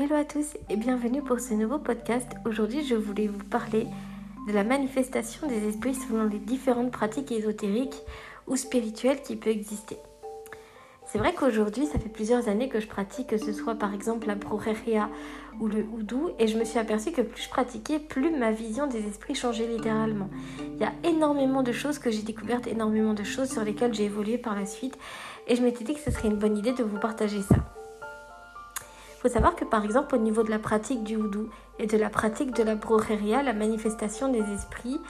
Hello à tous et bienvenue pour ce nouveau podcast. Aujourd'hui, je voulais vous parler de la manifestation des esprits selon les différentes pratiques ésotériques ou spirituelles qui peuvent exister. C'est vrai qu'aujourd'hui, ça fait plusieurs années que je pratique, que ce soit par exemple la brujeria ou le houdou, et je me suis aperçue que plus je pratiquais, plus ma vision des esprits changeait littéralement. Il y a énormément de choses que j'ai découvertes, énormément de choses sur lesquelles j'ai évolué par la suite, et je m'étais dit que ce serait une bonne idée de vous partager ça. Il faut savoir que par exemple au niveau de la pratique du houdou et de la pratique de la brujeria, la manifestation des esprits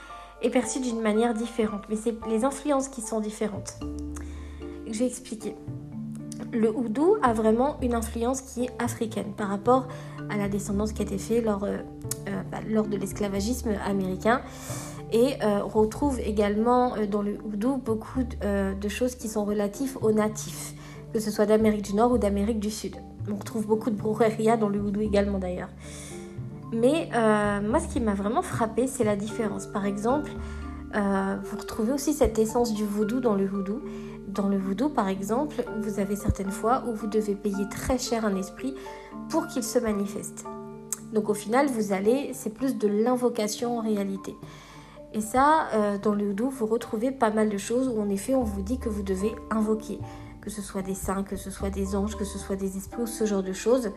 est perçue d'une manière différente, mais c'est les influences qui sont différentes. Je vais expliquer. Le houdou a vraiment une influence qui est africaine par rapport à la descendance qui a été faite lors, euh, euh, bah, lors de l'esclavagisme américain. Et euh, on retrouve également dans le houdou beaucoup de choses qui sont relatives aux natifs, que ce soit d'Amérique du Nord ou d'Amérique du Sud. On retrouve beaucoup de brujeria dans le houdou également d'ailleurs. Mais euh, moi, ce qui m'a vraiment frappé, c'est la différence. Par exemple, euh, vous retrouvez aussi cette essence du voodoo dans le voodoo. Dans le voodoo, par exemple, vous avez certaines fois où vous devez payer très cher un esprit pour qu'il se manifeste. Donc au final, vous allez, c'est plus de l'invocation en réalité. Et ça, euh, dans le houdou, vous retrouvez pas mal de choses où en effet, on vous dit que vous devez invoquer que ce soit des saints, que ce soit des anges, que ce soit des esprits ou ce genre de choses.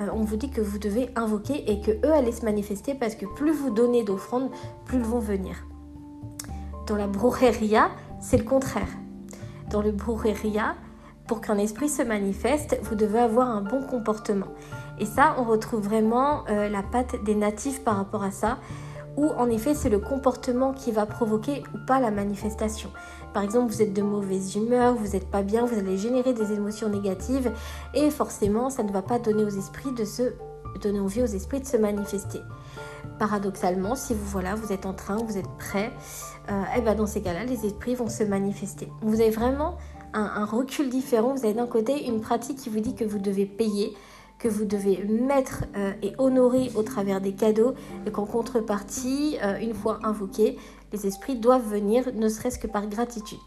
Euh, on vous dit que vous devez invoquer et que eux allaient se manifester parce que plus vous donnez d'offrandes, plus ils vont venir. Dans la brujeria, c'est le contraire. Dans le brujeria, pour qu'un esprit se manifeste, vous devez avoir un bon comportement. Et ça, on retrouve vraiment euh, la patte des natifs par rapport à ça où en effet c'est le comportement qui va provoquer ou pas la manifestation. Par exemple, vous êtes de mauvaise humeur, vous n'êtes pas bien, vous allez générer des émotions négatives et forcément ça ne va pas donner aux esprits de se donner envie aux esprits de se manifester. Paradoxalement, si vous voilà, vous êtes en train, vous êtes prêt, euh, eh ben dans ces cas-là, les esprits vont se manifester. Vous avez vraiment un recul différent. Vous avez d'un côté une pratique qui vous dit que vous devez payer, que vous devez mettre euh, et honorer au travers des cadeaux et qu'en contrepartie, euh, une fois invoqués, les esprits doivent venir, ne serait-ce que par gratitude.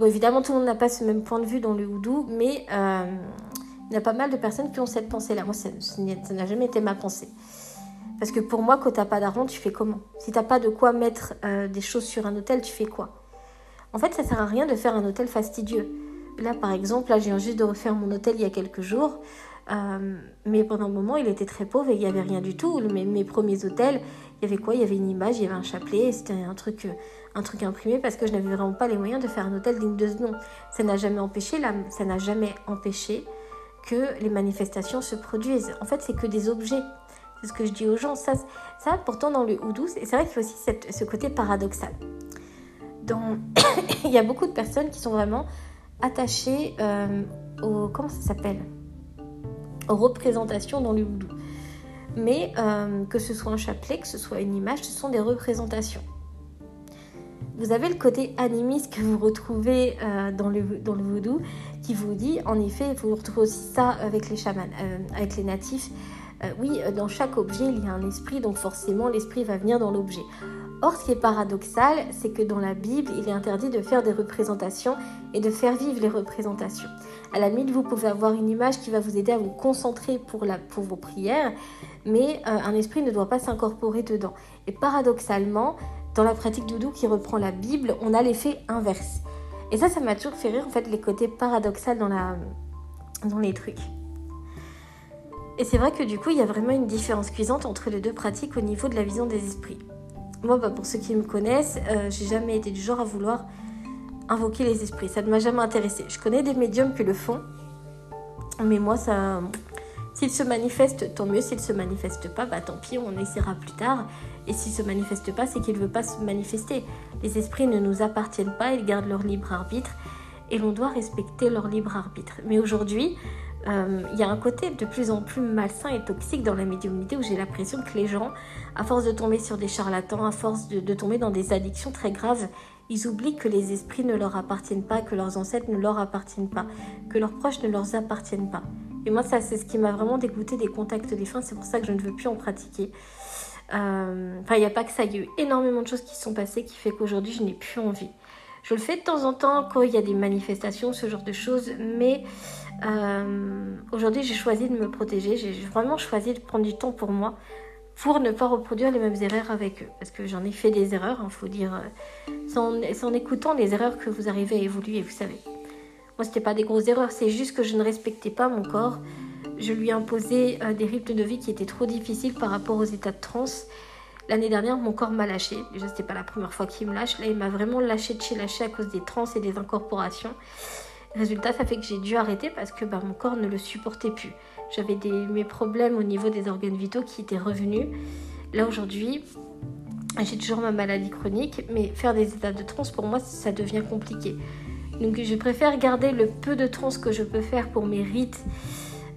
Bon, évidemment, tout le monde n'a pas ce même point de vue dans le houdou, mais euh, il y a pas mal de personnes qui ont cette pensée-là. Moi, ça n'a jamais été ma pensée. Parce que pour moi, quand tu n'as pas d'argent, tu fais comment? Si tu n'as pas de quoi mettre des choses sur un hôtel, tu fais quoi? En fait, ça sert à rien de faire un hôtel fastidieux. Là, par exemple, là, j'ai juste de refaire mon hôtel il y a quelques jours. Euh, mais pendant un moment, il était très pauvre et il n'y avait rien du tout. Mes, premiers hôtels, il y avait quoi? Il y avait une image, il y avait un chapelet, c'était un truc, euh, un truc imprimé parce que je n'avais vraiment pas les moyens de faire un hôtel digne de ce nom. Ça n'a jamais empêché, ça n'a jamais empêché que les manifestations se produisent. En fait, c'est que des objets. C'est ce que je dis aux gens. Ça, ça pourtant, dans le houdou, c'est vrai qu'il y a aussi ce côté paradoxal. Il y a beaucoup de personnes qui sont vraiment attachées euh, au... Comment ça s'appelle? Représentations dans le houdou. Mais euh, que ce soit un chapelet, que ce soit une image, ce sont des représentations. Vous avez le côté animiste que vous retrouvez euh, dans, le, dans le voodoo qui vous dit, en effet, vous retrouvez aussi ça avec les chamans, euh, avec les natifs. oui, dans chaque objet, il y a un esprit, donc forcément, l'esprit va venir dans l'objet. Or, ce qui est paradoxal, c'est que dans la Bible, il est interdit de faire des représentations et de faire vivre les représentations. À la limite, vous pouvez avoir une image qui va vous aider à vous concentrer pour, la, pour vos prières, mais euh, un esprit ne doit pas s'incorporer dedans. Et paradoxalement, dans la pratique doudou qui reprend la Bible, on a l'effet inverse. Et ça, ça m'a toujours fait rire, en fait, les côtés paradoxaux dans, les trucs. Et c'est vrai que du coup, il y a vraiment une différence cuisante entre les deux pratiques au niveau de la vision des esprits. Moi, bah, pour ceux qui me connaissent, euh, j'ai jamais été du genre à vouloir invoquer les esprits. Ça ne m'a jamais intéressé. Je connais des médiums qui le font, mais moi, ça, s'ils se manifestent, tant mieux. S'ils se manifestent pas, bah tant pis, on essaiera plus tard. Et s'ils se manifestent pas, c'est qu'ils ne veulent pas se manifester. Les esprits ne nous appartiennent pas, ils gardent leur libre arbitre et l'on doit respecter leur libre arbitre. Mais aujourd'hui, euh, il y a un côté de plus en plus malsain et toxique dans la médiumnité où j'ai l'impression que les gens, à force de tomber sur des charlatans, à force de, tomber dans des addictions très graves, ils oublient que les esprits ne leur appartiennent pas, que leurs ancêtres ne leur appartiennent pas, que leurs proches ne leur appartiennent pas. Et moi, ça, c'est ce qui m'a vraiment dégoûté des contacts fins. C'est pour ça que je ne veux plus en pratiquer. Euh, enfin, il n'y a pas que ça. Il y a eu énormément de choses qui sont passées qui fait qu'aujourd'hui, je n'ai plus envie. Je le fais de temps en temps quand il y a des manifestations, ce genre de choses, mais euh, aujourd'hui j'ai choisi de me protéger, j'ai vraiment choisi de prendre du temps pour moi pour ne pas reproduire les mêmes erreurs avec eux. Parce que j'en ai fait des erreurs, il faut dire, c'est en, écoutant les erreurs que vous arrivez à évoluer, vous savez. Moi, c'était pas des grosses erreurs, c'est juste que je ne respectais pas mon corps. Je lui imposais euh, des rythmes de vie qui étaient trop difficiles par rapport aux états de transe. L'année dernière, mon corps m'a lâché. Déjà, c'était pas la première fois qu'il me lâche. Là, il m'a vraiment lâché de chez lâché à cause des trans et des incorporations. Résultat, ça fait que j'ai dû arrêter parce que bah, mon corps ne le supportait plus. J'avais mes problèmes au niveau des organes vitaux qui étaient revenus. Là, aujourd'hui, j'ai toujours ma maladie chronique, mais faire des états de transe, pour moi, ça devient compliqué. Donc, je préfère garder le peu de transe que je peux faire pour mes rites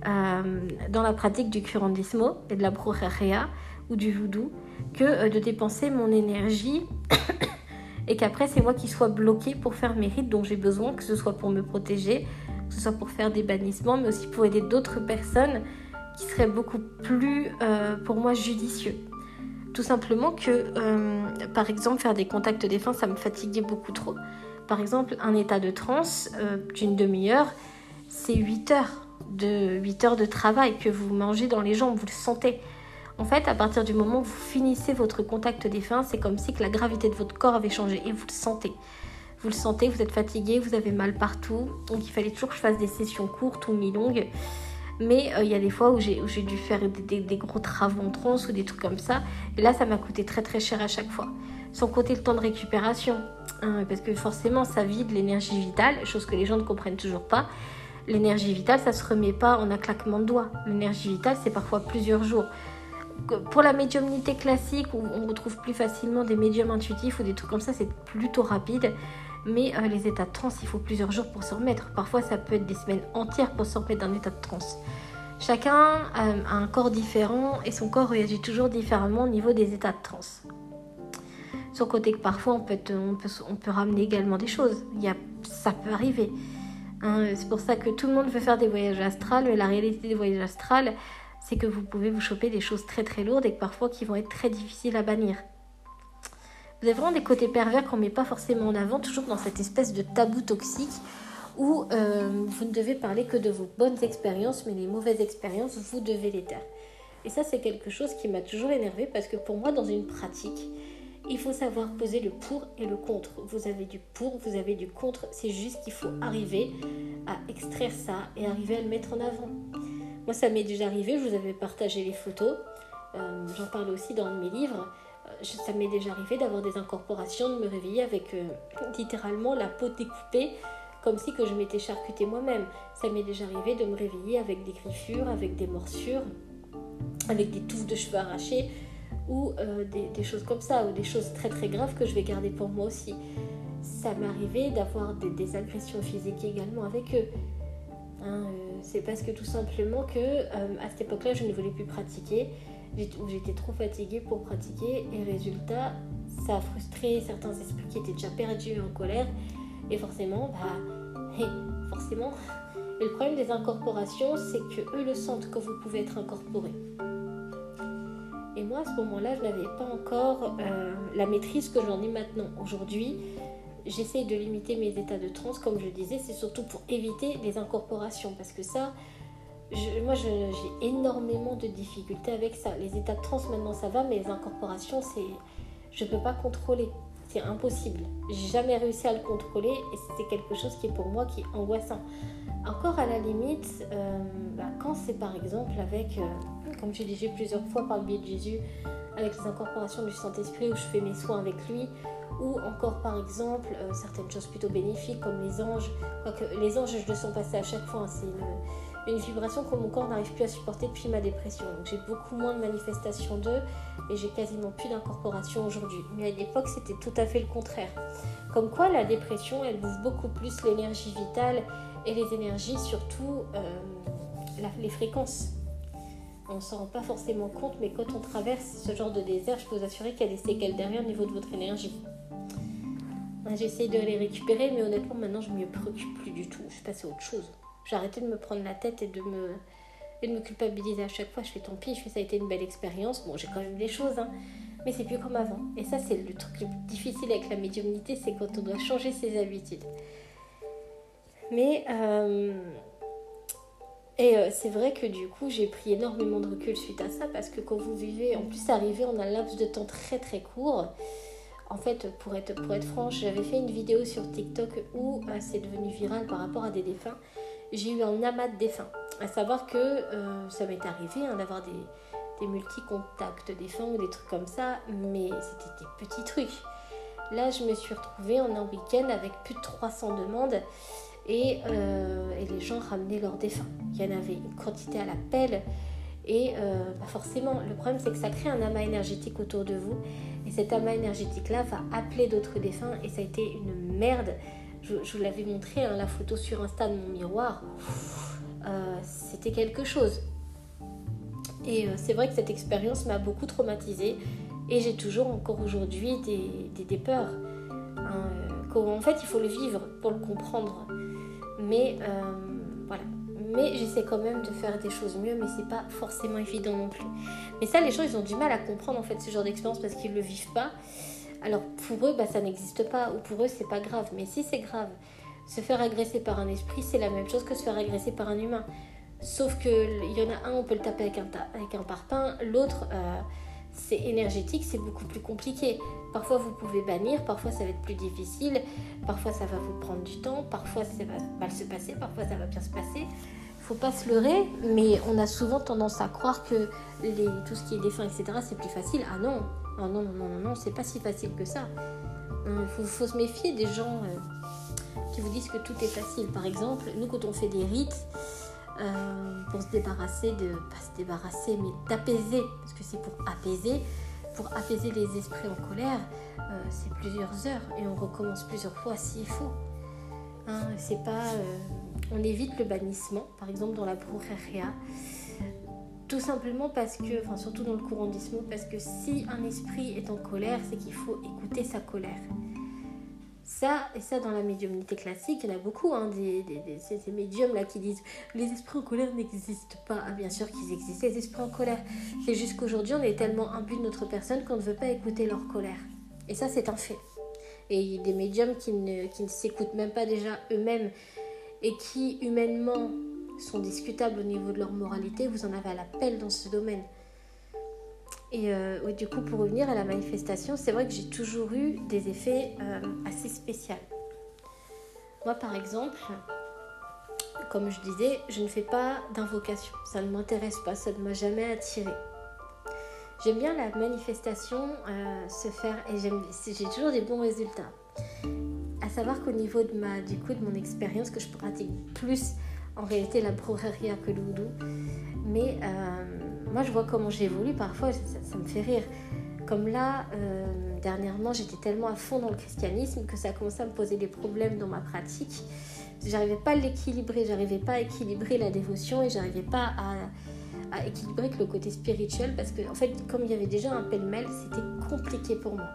euh, dans la pratique du curandismo et de la brujeria ou du voodoo que euh, de dépenser mon énergie et qu'après c'est moi qui sois bloquée pour faire mes rites dont j'ai besoin, que ce soit pour me protéger, que ce soit pour faire des bannissements, mais aussi pour aider d'autres personnes qui seraient beaucoup plus euh, pour moi judicieux. Tout simplement que, euh, par exemple, faire des contacts défunts, ça me fatiguait beaucoup trop. Par exemple, un état de transe d'une demi-heure, c'est 8 heures de 8 heures de travail que vous mangez dans les jambes, vous le sentez. En fait, à partir du moment où vous finissez votre contact défunt, c'est comme si que la gravité de votre corps avait changé et vous le sentez. Vous le sentez, vous êtes fatigué, vous avez mal partout. Donc il fallait toujours que je fasse des sessions courtes ou mi-longues. Mais euh, il y a des fois où j'ai dû faire des, gros travaux en transe ou des trucs comme ça. Et là, ça m'a coûté très très cher à chaque fois. Sans compter le temps de récupération. Hein, parce que forcément, ça vide l'énergie vitale, chose que les gens ne comprennent toujours pas. L'énergie vitale, ça se remet pas en un claquement de doigts. L'énergie vitale, c'est parfois plusieurs jours pour la médiumnité classique, où on retrouve plus facilement des médiums intuitifs ou des trucs comme ça, c'est plutôt rapide. Mais euh, les états de transe, il faut plusieurs jours pour se remettre. Parfois, ça peut être des semaines entières pour se remettre d'un état de transe. Chacun euh, a un corps différent et son corps réagit toujours différemment au niveau des états de transe. Sur côté que parfois, on peut, ramener également des choses. Il y a, ça peut arriver. Hein. c'est pour ça que tout le monde veut faire des voyages astrales, mais la réalité des voyages astrales, c'est que vous pouvez vous choper des choses très très lourdes et parfois qui vont être très difficiles à bannir. Vous avez vraiment des côtés pervers qu'on ne met pas forcément en avant, toujours dans cette espèce de tabou toxique où euh, vous ne devez parler que de vos bonnes expériences, mais les mauvaises expériences, vous devez les taire. Et ça, c'est quelque chose qui m'a toujours énervé parce que pour moi, dans une pratique, il faut savoir poser le pour et le contre. Vous avez du pour, vous avez du contre. C'est juste qu'il faut arriver à extraire ça et arriver à le mettre en avant. Moi, ça m'est déjà arrivé, je vous avais partagé les photos, euh, j'en parle aussi dans mes livres. Euh, ça m'est déjà arrivé d'avoir des incorporations, de me réveiller avec euh, littéralement la peau découpée, comme si que je m'étais charcutée moi-même. Ça m'est déjà arrivé de me réveiller avec des griffures, avec des morsures, avec des touffes de cheveux arrachés, ou des, choses comme ça, ou des choses très très graves que je vais garder pour moi aussi. Ça m'est arrivé d'avoir des, agressions physiques également avec eux. Hein, euh, c'est parce que tout simplement que euh, à cette époque-là, je ne voulais plus pratiquer, où j'étais trop fatiguée pour pratiquer, et résultat, ça a frustré certains esprits qui étaient déjà perdus en colère, et forcément, bah, forcément. Et le problème des incorporations, c'est que eux le sentent que vous pouvez être incorporé. Et moi, à ce moment-là, je n'avais pas encore euh, la maîtrise que j'en ai maintenant. Aujourd'hui, j'essaye de limiter mes états de transe, comme je disais, c'est surtout pour éviter les incorporations, parce que ça, moi j'ai énormément de difficultés avec ça. Les états de transe maintenant ça va, mais les incorporations, c'est, je ne peux pas contrôler. C'est impossible. J'ai jamais réussi à le contrôler et c'est quelque chose qui est pour moi qui est angoissant. Encore à la limite, euh, bah, quand c'est par exemple avec, euh, comme j'ai dit plusieurs fois par le biais de Jésus, avec les incorporations du Saint-Esprit où je fais mes soins avec lui, ou encore par exemple euh, certaines choses plutôt bénéfiques comme les anges. Les anges, je le sens passer à chaque fois, hein. Vibration que mon corps n'arrive plus à supporter depuis ma dépression. Donc j'ai beaucoup moins de manifestations d'eux et j'ai quasiment plus d'incorporation aujourd'hui. Mais à l'époque, c'était tout à fait le contraire. Comme quoi la dépression, elle bouffe beaucoup plus l'énergie vitale et les énergies, surtout euh, les fréquences on ne s'en rend pas forcément compte, mais quand on traverse ce genre de désert, je peux vous assurer qu'il y a des séquelles derrière au niveau de votre énergie. J'essaye de les récupérer, mais honnêtement, maintenant, je ne me préoccupe plus du tout. Je suis passée à autre chose. J'ai arrêté de me prendre la tête et de me, culpabiliser à chaque fois. Je fais tant pis, je fais ça a été une belle expérience. Bon, j'ai quand même des choses, hein, mais c'est plus comme avant. Et ça, c'est le truc le plus difficile avec la médiumnité, c'est quand on doit changer ses habitudes. Mais euh, Et euh, c'est vrai que du coup, j'ai pris énormément de recul suite à ça parce que quand vous vivez, en plus, arrivé en un laps de temps très très court. En fait, pour être, pour être franche, j'avais fait une vidéo sur TikTok où euh, c'est devenu viral par rapport à des défunts. J'ai eu un amas de défunts. À savoir que euh, ça m'est arrivé hein, d'avoir des, des multi-contacts défunts ou des trucs comme ça, mais c'était des petits trucs. Là, je me suis retrouvée en un week-end avec plus de 300 demandes euh, et, les gens ramenaient leurs défunts. Il y en avait une quantité à la pelle. Et euh, bah, forcément, le problème c'est que ça crée un amas énergétique autour de vous. Et cet amas énergétique-là va appeler d'autres défunts. Et ça a été une merde. Je, vous l'avais montré, hein, la photo sur Insta de mon miroir. Euh, c'était quelque chose. Et c'est vrai que cette expérience m'a beaucoup traumatisée. Et j'ai toujours encore aujourd'hui des, peurs. Hein, en fait, il faut le vivre pour le comprendre. Mais euh, voilà. Mais j'essaie quand même de faire des choses mieux, mais c'est pas forcément évident non plus. Mais ça, les gens, ils ont du mal à comprendre en fait ce genre d'expérience parce qu'ils le vivent pas. Alors pour eux, bah, ça n'existe pas, ou pour eux, c'est pas grave. Mais si c'est grave, se faire agresser par un esprit, c'est la même chose que se faire agresser par un humain. Sauf qu'il y en a un, on peut le taper avec un, avec un parpaing, l'autre, euh, c'est énergétique, c'est beaucoup plus compliqué. Parfois vous pouvez bannir, parfois ça va être plus difficile, parfois ça va vous prendre du temps, parfois ça va mal se passer, parfois ça va bien se passer. Faut pas se leurrer, mais on a souvent tendance à croire que tout ce qui est défunt, etc., c'est plus facile. Ah non, ah non, non, non, non, non, c'est pas si facile que ça. Il faut, se méfier des gens euh, qui vous disent que tout est facile. Par exemple, nous quand on fait des rites, euh, pour se débarrasser pas se débarrasser, mais d'apaiser, parce que c'est pour apaiser, pour apaiser les esprits en colère, euh, c'est plusieurs heures et on recommence plusieurs fois s'il faut. Hein, on évite le bannissement, par exemple dans la brujeria, tout simplement parce que, enfin surtout dans le courandisme, parce que si un esprit est en colère, c'est qu'il faut écouter sa colère. Ça, et ça dans la médiumnité classique, il y en a beaucoup, hein, des, ces, médiums là qui disent les esprits en colère n'existent pas. Ah, bien sûr qu'ils existent, les esprits en colère. C'est juste qu'aujourd'hui, on est tellement imbu de notre personne qu'on ne veut pas écouter leur colère. Et ça, c'est un fait. Et il y a des médiums qui ne, qui ne s'écoutent même pas déjà eux-mêmes et qui, humainement, sont discutables au niveau de leur moralité. Vous en avez à la pelle dans ce domaine. Et euh, du coup, pour revenir à la manifestation, c'est vrai que j'ai toujours eu des effets euh, assez spéciaux. Moi, par exemple, comme je disais, je ne fais pas d'invocation. Ça ne m'intéresse pas, ça ne m'a jamais attiré. J'aime bien la manifestation euh, se faire et j'ai toujours des bons résultats. À savoir qu'au niveau de ma, du coup, de mon expérience, que je pratique plus en réalité la proreria que le mais moi, je vois comment j'évolue. Parfois, ça, me fait rire. Comme là, euh, dernièrement, j'étais tellement à fond dans le christianisme que ça a commencé à me poser des problèmes dans ma pratique. J'arrivais pas à l'équilibrer, j'arrivais pas à équilibrer la dévotion et j'arrivais pas à, équilibrer le côté spirituel parce que, en fait, comme il y avait déjà un pêle-mêle, c'était compliqué pour moi.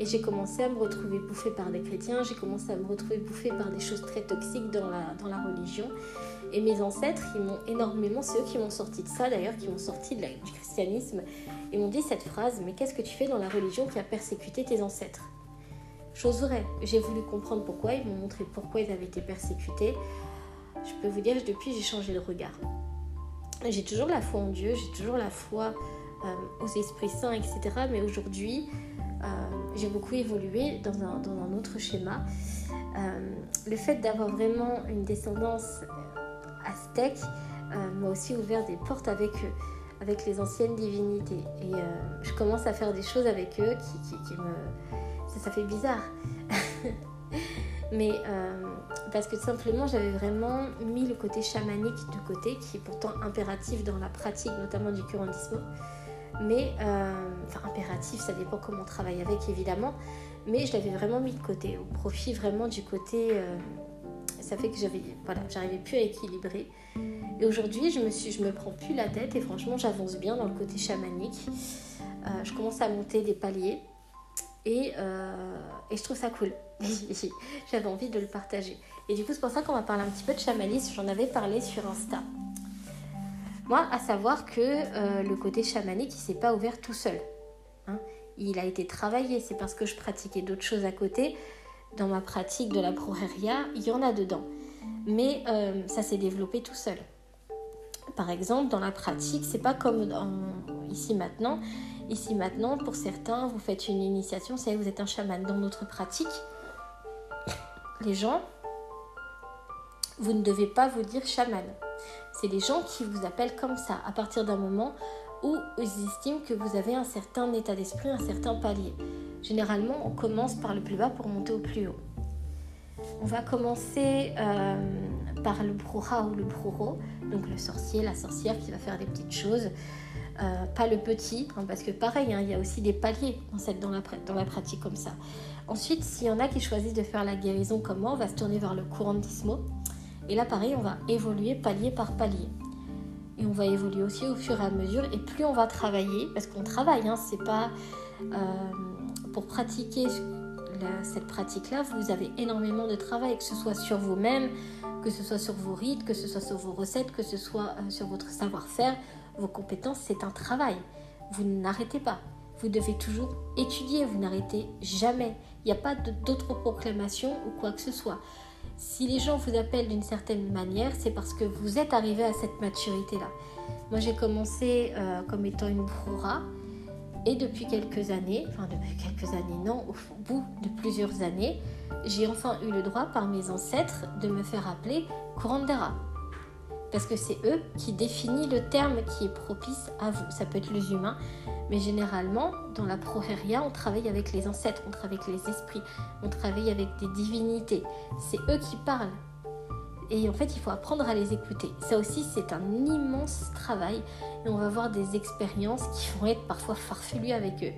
Et j'ai commencé à me retrouver bouffée par des chrétiens, j'ai commencé à me retrouver bouffée par des choses très toxiques dans la, dans la religion. Et mes ancêtres, ils m'ont énormément, c'est eux qui m'ont sorti de ça d'ailleurs, qui m'ont sorti du christianisme, et m'ont dit cette phrase, mais qu'est-ce que tu fais dans la religion qui a persécuté tes ancêtres? Chose vraie, j'ai voulu comprendre pourquoi, ils m'ont montré pourquoi ils avaient été persécutés. Je peux vous dire que depuis, j'ai changé de regard. J'ai toujours la foi en Dieu, j'ai toujours la foi euh, aux esprits saints, etc. Mais aujourd'hui, j'ai beaucoup évolué dans un, dans un autre schéma. Euh, le fait d'avoir vraiment une descendance aztèque euh, m'a aussi ouvert des portes avec eux, avec les anciennes divinités. Et euh, je commence à faire des choses avec eux qui, me... Ça, fait bizarre. Mais euh, parce que simplement j'avais vraiment mis le côté chamanique de côté, qui est pourtant impératif dans la pratique, notamment du curandisme. Mais, enfin impératif, ça dépend comment on travaille avec évidemment, mais je l'avais vraiment mis de côté, au profit vraiment du côté ça fait que j'avais, voilà, j'arrivais plus à équilibrer. Et aujourd'hui, je me suis, je me prends plus la tête et franchement, j'avance bien dans le côté chamanique. Euh, je commence à monter des paliers et, euh, et je trouve ça cool. J'avais envie de le partager. Et du coup, c'est pour ça qu'on va parler un petit peu de chamanisme. J'en avais parlé sur Insta. Moi, à savoir que euh, le côté chamanique, il s'est pas ouvert tout seul. Hein. Il a été travaillé. C'est parce que je pratiquais d'autres choses à côté dans ma pratique de la proheria, il y en a dedans. Mais euh, ça s'est développé tout seul. par exemple, dans la pratique, c'est pas comme ici maintenant. Ici maintenant, pour certains, vous faites une initiation, c'est vous êtes un chaman. Dans notre pratique, les gens, vous ne devez pas vous dire chaman. C'est les gens qui vous appellent comme ça à partir d'un moment où ils estiment que vous avez un certain état d'esprit, un certain palier. Généralement, on commence par le plus bas pour monter au plus haut. On va commencer euh, par le bruha ou le bruro, donc le sorcier, la sorcière qui va faire des petites choses. Euh, pas le petit, hein, parce que pareil, hein, il y a aussi des paliers dans, cette, dans la pratique comme ça. Ensuite, s'il y en a qui choisissent de faire la guérison comme moi, on va se tourner vers le courant d'ismo. Et là, pareil, on va évoluer palier par palier. Et on va évoluer aussi au fur et à mesure. Et plus on va travailler, parce qu'on travaille, hein, c'est pas euh, pour pratiquer cette pratique-là, vous avez énormément de travail, que ce soit sur vous-même, que ce soit sur vos rites, que ce soit sur vos recettes, que ce soit euh, sur votre savoir-faire, vos compétences, c'est un travail. Vous n'arrêtez pas. Vous devez toujours étudier, vous n'arrêtez jamais. Il n'y a pas d'autres proclamations ou quoi que ce soit. Si les gens vous appellent d'une certaine manière, c'est parce que vous êtes arrivé à cette maturité-là. Moi, j'ai commencé euh, comme étant une prora. Et depuis quelques années, enfin depuis quelques années, non, au bout de plusieurs années, j'ai enfin eu le droit par mes ancêtres de me faire appeler Kurandera. Parce que c'est eux qui définissent le terme qui est propice à vous. Ça peut être les humains, mais généralement, dans la prohéria, on travaille avec les ancêtres, on travaille avec les esprits, on travaille avec des divinités. C'est eux qui parlent. Et en fait, il faut apprendre à les écouter. Ça aussi, c'est un immense travail. Et on va voir des expériences qui vont être parfois farfelues avec eux.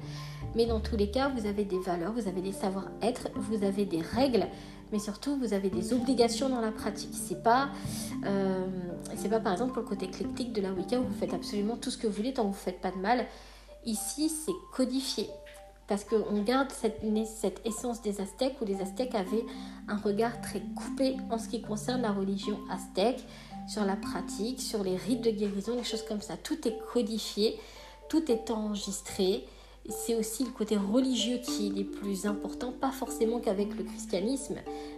Mais dans tous les cas, vous avez des valeurs, vous avez des savoir-être, vous avez des règles, mais surtout vous avez des obligations dans la pratique. C'est pas, euh, c'est pas par exemple pour le côté éclectique de la Wicca où vous faites absolument tout ce que vous voulez tant que vous faites pas de mal. Ici, c'est codifié parce qu'on garde cette, cette essence des Aztèques où les Aztèques avaient un regard très coupé en ce qui concerne la religion aztèque, sur la pratique, sur les rites de guérison, des choses comme ça. Tout est codifié, tout est enregistré c'est aussi le côté religieux qui est le plus important, pas forcément qu'avec le christianisme,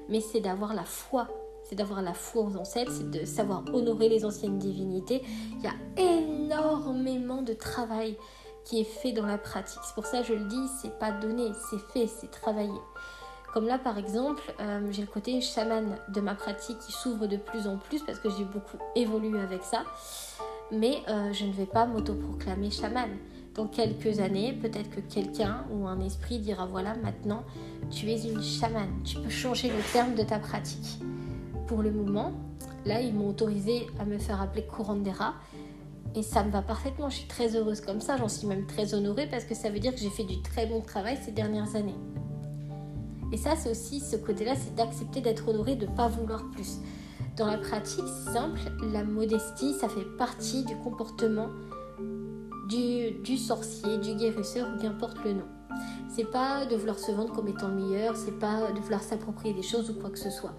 mais c'est d'avoir la foi. C'est d'avoir la foi aux ancêtres, c'est de savoir honorer les anciennes divinités. Il y a énormément de travail qui est fait dans la pratique. C'est pour ça je le dis, c'est pas donné, c'est fait, c'est travaillé. Comme là, par exemple, euh, j'ai le côté chaman de ma pratique qui s'ouvre de plus en plus parce que j'ai beaucoup évolué avec ça. Mais euh, je ne vais pas m'autoproclamer chaman dans quelques années, peut-être que quelqu'un ou un esprit dira voilà, maintenant, tu es une chamane, tu peux changer le terme de ta pratique. Pour le moment, là, ils m'ont autorisé à me faire appeler Kurandera et ça me va parfaitement. Je suis très heureuse comme ça, j'en suis même très honorée parce que ça veut dire que j'ai fait du très bon travail ces dernières années. Et ça, c'est aussi ce côté-là, c'est d'accepter d'être honorée, de ne pas vouloir plus. Dans la pratique, simple, la modestie, ça fait partie du comportement du, sorcier, du guérisseur ou qu'importe le nom. C'est pas de vouloir se vendre comme étant le meilleur, c'est pas de vouloir s'approprier des choses ou quoi que ce soit.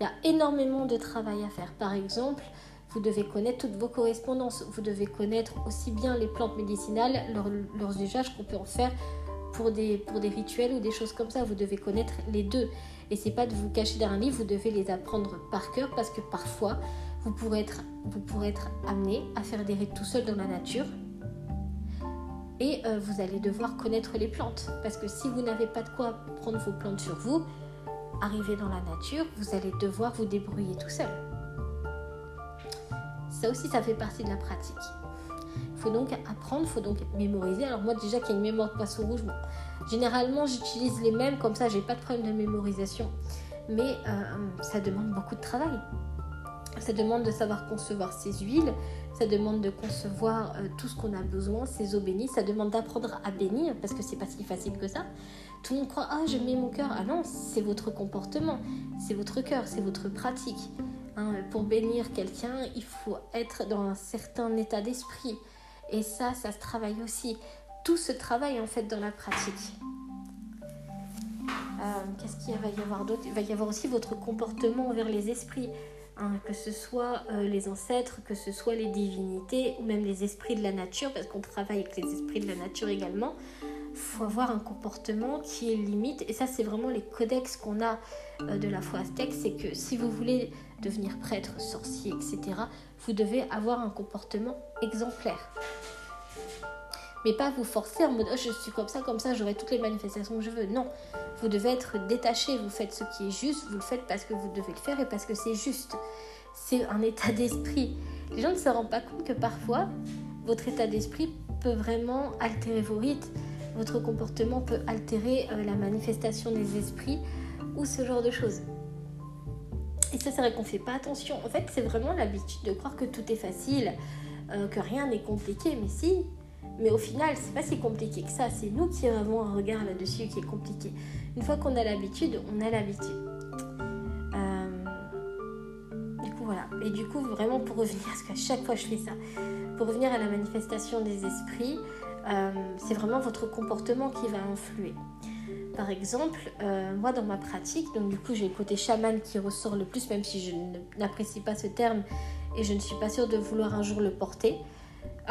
Il y a énormément de travail à faire. Par exemple, vous devez connaître toutes vos correspondances. Vous devez connaître aussi bien les plantes médicinales, leurs usages qu'on peut en faire pour des, pour des rituels ou des choses comme ça. Vous devez connaître les deux. Et c'est pas de vous cacher derrière un livre, vous devez les apprendre par cœur parce que parfois, vous pourrez être, vous pourrez être amené à faire des rites tout seul dans la nature et euh, vous allez devoir connaître les plantes. Parce que si vous n'avez pas de quoi prendre vos plantes sur vous, arriver dans la nature, vous allez devoir vous débrouiller tout seul. Ça aussi, ça fait partie de la pratique. Il faut donc apprendre, il faut donc mémoriser. Alors moi déjà qu'il y a une mémoire de poisson rouge, généralement j'utilise les mêmes, comme ça j'ai pas de problème de mémorisation. Mais euh, ça demande beaucoup de travail. Ça demande de savoir concevoir ses huiles, ça demande de concevoir euh, tout ce qu'on a besoin, ses eaux bénies, ça demande d'apprendre à bénir parce que c'est pas si facile que ça. Tout le monde croit ah je mets mon cœur, ah non c'est votre comportement, c'est votre cœur, c'est votre pratique. Hein. pour bénir quelqu'un, il faut être dans un certain état d'esprit et ça, ça se travaille aussi. Tout se travaille en fait dans la pratique. Euh, qu'est-ce qu'il va y avoir d'autre? Il va y avoir aussi votre comportement envers les esprits. Hein, que ce soit euh, les ancêtres, que ce soit les divinités ou même les esprits de la nature, parce qu'on travaille avec les esprits de la nature également. faut avoir un comportement qui est limite. Et ça, c'est vraiment les codex qu'on a euh, de la foi aztèque. C'est que si vous voulez devenir prêtre, sorcier, etc., vous devez avoir un comportement exemplaire. Mais pas vous forcer en mode oh, je suis comme ça, comme ça, j'aurai toutes les manifestations que je veux. Non, vous devez être détaché. Vous faites ce qui est juste, vous le faites parce que vous devez le faire et parce que c'est juste. C'est un état d'esprit. Les gens ne se rendent pas compte que parfois, votre état d'esprit peut vraiment altérer vos rites votre comportement peut altérer euh, la manifestation des esprits ou ce genre de choses. Et ça, c'est vrai qu'on ne fait pas attention. En fait, c'est vraiment l'habitude de croire que tout est facile, euh, que rien n'est compliqué. Mais si, mais au final, c'est pas si compliqué que ça. C'est nous qui avons un regard là-dessus qui est compliqué. Une fois qu'on a l'habitude, on a l'habitude. Euh, du coup, voilà. Et du coup, vraiment pour revenir, parce qu'à chaque fois je fais ça, pour revenir à la manifestation des esprits, euh, c'est vraiment votre comportement qui va influer. Par exemple, euh, moi dans ma pratique, donc du coup j'ai le côté chaman qui ressort le plus, même si je n'apprécie pas ce terme et je ne suis pas sûre de vouloir un jour le porter.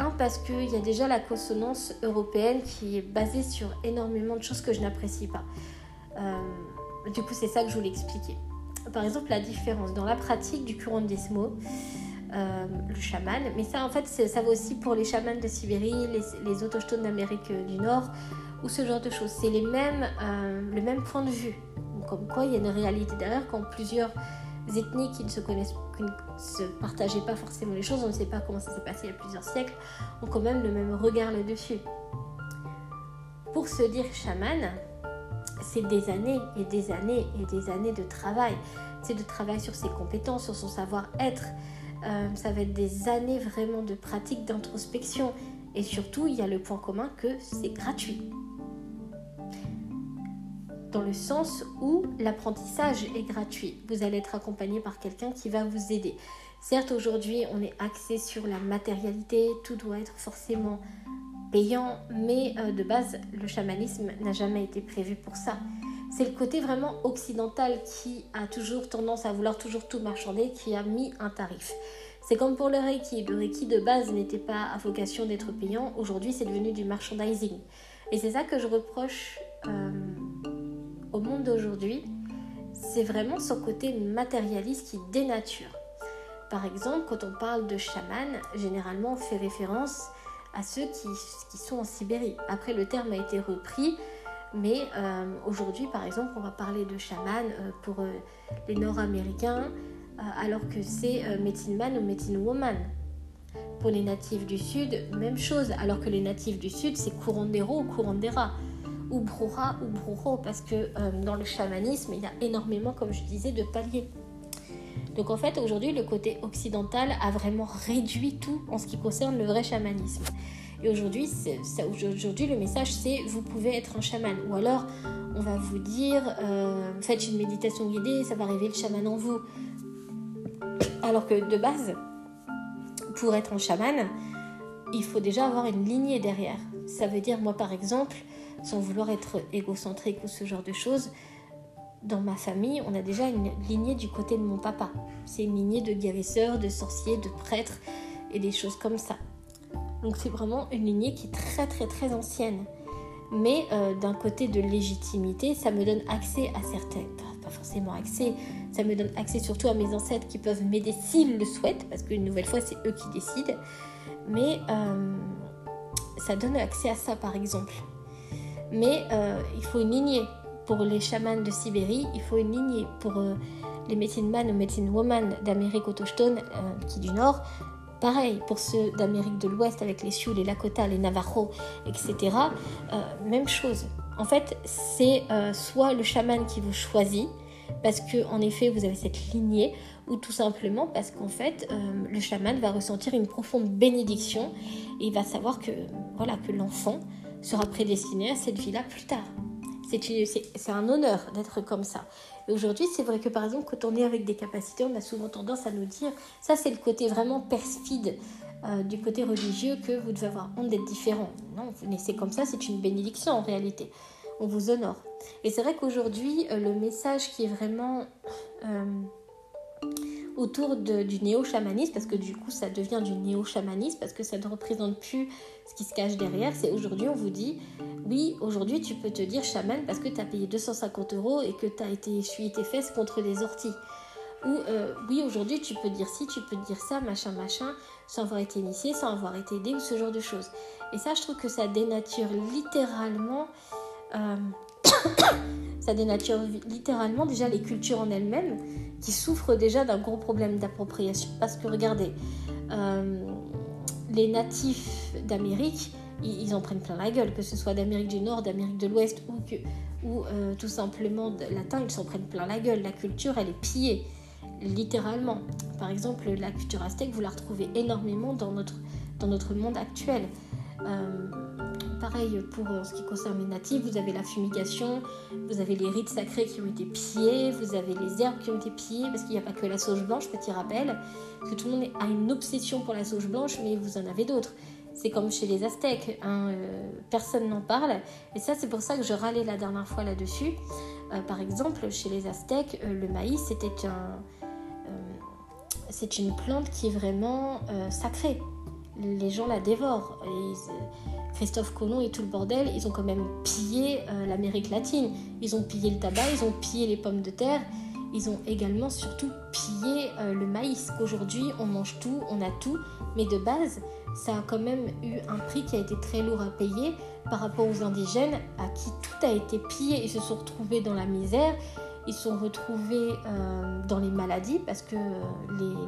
Un, parce qu'il y a déjà la consonance européenne qui est basée sur énormément de choses que je n'apprécie pas. Euh, du coup, c'est ça que je voulais expliquer. Par exemple, la différence dans la pratique du mots euh, le chaman. Mais ça, en fait, ça vaut aussi pour les chamans de Sibérie, les, autochtones d'Amérique du Nord, ou ce genre de choses. C'est euh, le même point de vue. comme quoi, il y a une réalité derrière quand plusieurs ethnies qui ne se partageaient pas forcément les choses, on ne sait pas comment ça s'est passé il y a plusieurs siècles, ont quand même le même regard là-dessus. Pour se dire chaman, c'est des années et des années et des années de travail. C'est de travail sur ses compétences, sur son savoir-être, euh, ça va être des années vraiment de pratique d'introspection. Et surtout, il y a le point commun que c'est gratuit. Dans le sens où l'apprentissage est gratuit. Vous allez être accompagné par quelqu'un qui va vous aider. Certes, aujourd'hui, on est axé sur la matérialité, tout doit être forcément payant, mais euh, de base, le chamanisme n'a jamais été prévu pour ça. C'est le côté vraiment occidental qui a toujours tendance à vouloir toujours tout marchander qui a mis un tarif. C'est comme pour le Reiki. Le Reiki de base n'était pas à vocation d'être payant. Aujourd'hui, c'est devenu du merchandising. Et c'est ça que je reproche euh, au monde d'aujourd'hui. C'est vraiment son côté matérialiste qui dénature. Par exemple, quand on parle de chaman, généralement on fait référence à ceux qui, sont en Sibérie. Après, le terme a été repris mais euh, aujourd'hui, par exemple, on va parler de chaman euh, pour euh, les Nord-Américains, alors que c'est medicine man ou medicine woman. Pour les natifs du Sud, même chose, alors que les natifs du Sud, c'est curandero ou curandera, ou brura ou bruro, parce que dans le chamanisme, il y a énormément, comme je disais, de paliers. Donc en fait, aujourd'hui, le côté occidental a vraiment réduit tout en ce qui concerne le vrai chamanisme. Et aujourd'hui, aujourd'hui le message c'est vous pouvez être un chaman. Ou alors on va vous dire euh, faites une méditation guidée, ça va réveiller le chaman en vous. Alors que de base, pour être un chaman, il faut déjà avoir une lignée derrière. Ça veut dire, moi par exemple, sans vouloir être égocentrique ou ce genre de choses, dans ma famille, on a déjà une lignée du côté de mon papa. C'est une lignée de guérisseurs, de sorciers, de prêtres et des choses comme ça. Donc c'est vraiment une lignée qui est très très très ancienne. Mais euh, d'un côté de légitimité, ça me donne accès à certains, pas forcément accès, ça me donne accès surtout à mes ancêtres qui peuvent m'aider s'ils le souhaitent, parce qu'une nouvelle fois c'est eux qui décident. Mais euh, ça donne accès à ça par exemple. Mais euh, il faut une lignée. Pour les chamans de Sibérie, il faut une lignée. Pour les médecines man ou médecines woman d'Amérique autochtone, qui du Nord, Pareil pour ceux d'Amérique de l'Ouest avec les Sioux, les Lakota, les Navajos, etc. Euh, même chose. En fait, c'est euh, soit le chaman qui vous choisit, parce que en effet vous avez cette lignée, ou tout simplement parce qu'en fait euh, le chaman va ressentir une profonde bénédiction et il va savoir que voilà que l'enfant sera prédestiné à cette vie-là plus tard. C'est un honneur d'être comme ça. Et aujourd'hui, c'est vrai que par exemple, quand on est avec des capacités, on a souvent tendance à nous dire, ça c'est le côté vraiment perfide euh, du côté religieux, que vous devez avoir honte d'être différent. Non, vous naissez comme ça, c'est une bénédiction en réalité. On vous honore. Et c'est vrai qu'aujourd'hui, euh, le message qui est vraiment... Euh, autour du néo-chamanisme, parce que du coup ça devient du néo-chamanisme, parce que ça ne représente plus ce qui se cache derrière. C'est aujourd'hui on vous dit, oui, aujourd'hui tu peux te dire chaman parce que tu as payé 250 euros et que tu as été essuyé tes fesses contre des orties. Ou euh, oui, aujourd'hui tu peux dire ci, tu peux dire ça, machin, machin, sans avoir été initié, sans avoir été aidé ou ce genre de choses. Et ça, je trouve que ça dénature littéralement. Euh, ça dénature littéralement déjà les cultures en elles-mêmes qui souffrent déjà d'un gros problème d'appropriation. Parce que regardez, euh, les natifs d'Amérique, ils, en prennent plein la gueule, que ce soit d'Amérique du Nord, d'Amérique de l'Ouest ou, euh, tout simplement latin, ils s'en prennent plein la gueule. La culture, elle est pillée, littéralement. Par exemple, la culture aztèque, vous la retrouvez énormément dans notre, dans notre monde actuel. Euh, pareil pour euh, ce qui concerne les natifs, vous avez la fumigation, vous avez les rites sacrés qui ont été pillés, vous avez les herbes qui ont été pillées, parce qu'il n'y a pas que la sauge blanche, petit rappel, parce que tout le monde a une obsession pour la sauge blanche, mais vous en avez d'autres. C'est comme chez les Aztèques, hein, euh, personne n'en parle. Et ça, c'est pour ça que je râlais la dernière fois là-dessus. par exemple, chez les Aztèques, le maïs, c'était c'est une plante qui est vraiment sacrée les gens la dévorent. Et Christophe Colomb et tout le bordel, ils ont quand même pillé euh, l'Amérique latine. Ils ont pillé le tabac, ils ont pillé les pommes de terre. Ils ont également surtout pillé euh, le maïs. Aujourd'hui, on mange tout, on a tout, mais de base, ça a quand même eu un prix qui a été très lourd à payer par rapport aux indigènes à qui tout a été pillé et se sont retrouvés dans la misère ils sont retrouvés euh, dans les maladies parce que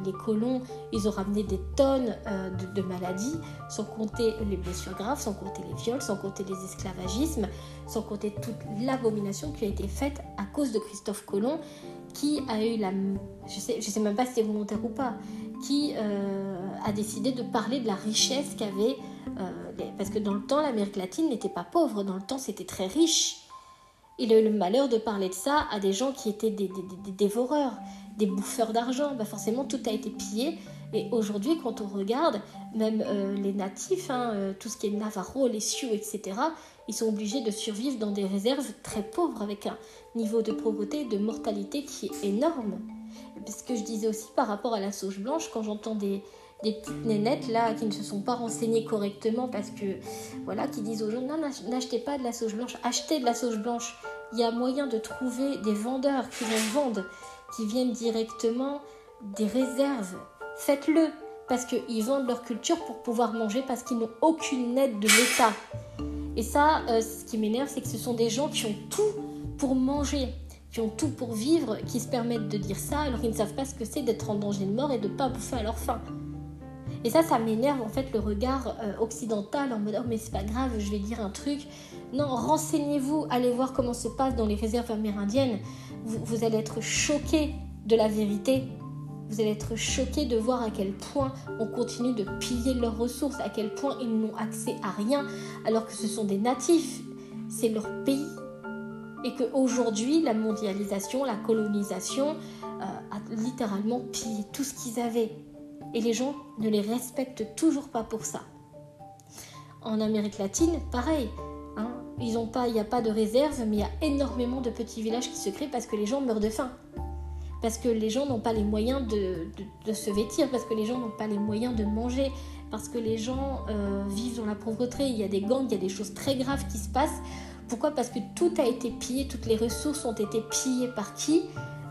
les, colons, ils ont ramené des tonnes euh, de, maladies, sans compter les blessures graves, sans compter les viols, sans compter les esclavagismes, sans compter toute l'abomination qui a été faite à cause de Christophe Colomb, qui a eu la... Je sais, je sais même pas si c'est volontaire ou pas, qui euh, a décidé de parler de la richesse qu'avait... parce que dans le temps, l'Amérique latine n'était pas pauvre, dans le temps, c'était très riche il a eu le malheur de parler de ça à des gens qui étaient des, dévoreurs, des bouffeurs d'argent. Bah forcément, tout a été pillé. Et aujourd'hui, quand on regarde, même euh, les natifs, hein, euh, tout ce qui est Navarro, les Sioux, etc., ils sont obligés de survivre dans des réserves très pauvres, avec un niveau de pauvreté et de mortalité qui est énorme. Ce que je disais aussi par rapport à la sauge blanche, quand j'entends des, des petites nénettes là qui ne se sont pas renseignées correctement parce que voilà qui disent aux gens non n'achetez pas de la sauge blanche achetez de la sauge blanche. Il y a moyen de trouver des vendeurs qui vont vendre qui viennent directement des réserves. Faites-le parce qu'ils vendent leur culture pour pouvoir manger parce qu'ils n'ont aucune aide de l'État. Et ça euh, ce qui m'énerve c'est que ce sont des gens qui ont tout pour manger qui ont tout pour vivre, qui se permettent de dire ça alors qu'ils ne savent pas ce que c'est d'être en danger de mort et de ne pas bouffer à leur faim. Et ça, ça m'énerve en fait le regard euh, occidental en mode oh mais c'est pas grave, je vais dire un truc. Non, renseignez-vous, allez voir comment se passe dans les réserves amérindiennes. Vous, allez être choqué de la vérité. Vous allez être choqué de voir à quel point on continue de piller leurs ressources, à quel point ils n'ont accès à rien, alors que ce sont des natifs. C'est leur pays. Et qu'aujourd'hui, la mondialisation, la colonisation euh, a littéralement pillé tout ce qu'ils avaient et les gens ne les respectent toujours pas pour ça. En Amérique latine, pareil. Hein, ils pas, il n'y a pas de réserve, mais il y a énormément de petits villages qui se créent parce que les gens meurent de faim. Parce que les gens n'ont pas les moyens de, se vêtir, parce que les gens n'ont pas les moyens de manger, parce que les gens euh, vivent dans la pauvreté. Il y a des gangs, il y a des choses très graves qui se passent. Pourquoi? Parce que tout a été pillé, toutes les ressources ont été pillées par qui?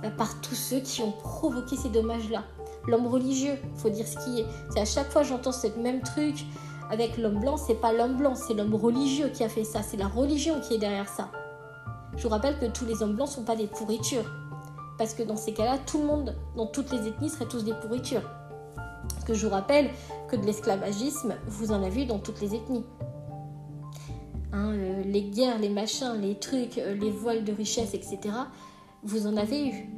Bah, Par tous ceux qui ont provoqué ces dommages-là l'homme religieux, faut dire ce qui est. C'est à chaque fois j'entends ce même truc avec l'homme blanc, c'est pas l'homme blanc, c'est l'homme religieux qui a fait ça, c'est la religion qui est derrière ça. Je vous rappelle que tous les hommes blancs sont pas des pourritures. Parce que dans ces cas-là, tout le monde, dans toutes les ethnies, seraient tous des pourritures. Parce que je vous rappelle que de l'esclavagisme, vous en avez eu dans toutes les ethnies. Hein, euh, les guerres, les machins, les trucs, euh, les voiles de richesse, etc., vous en avez eu.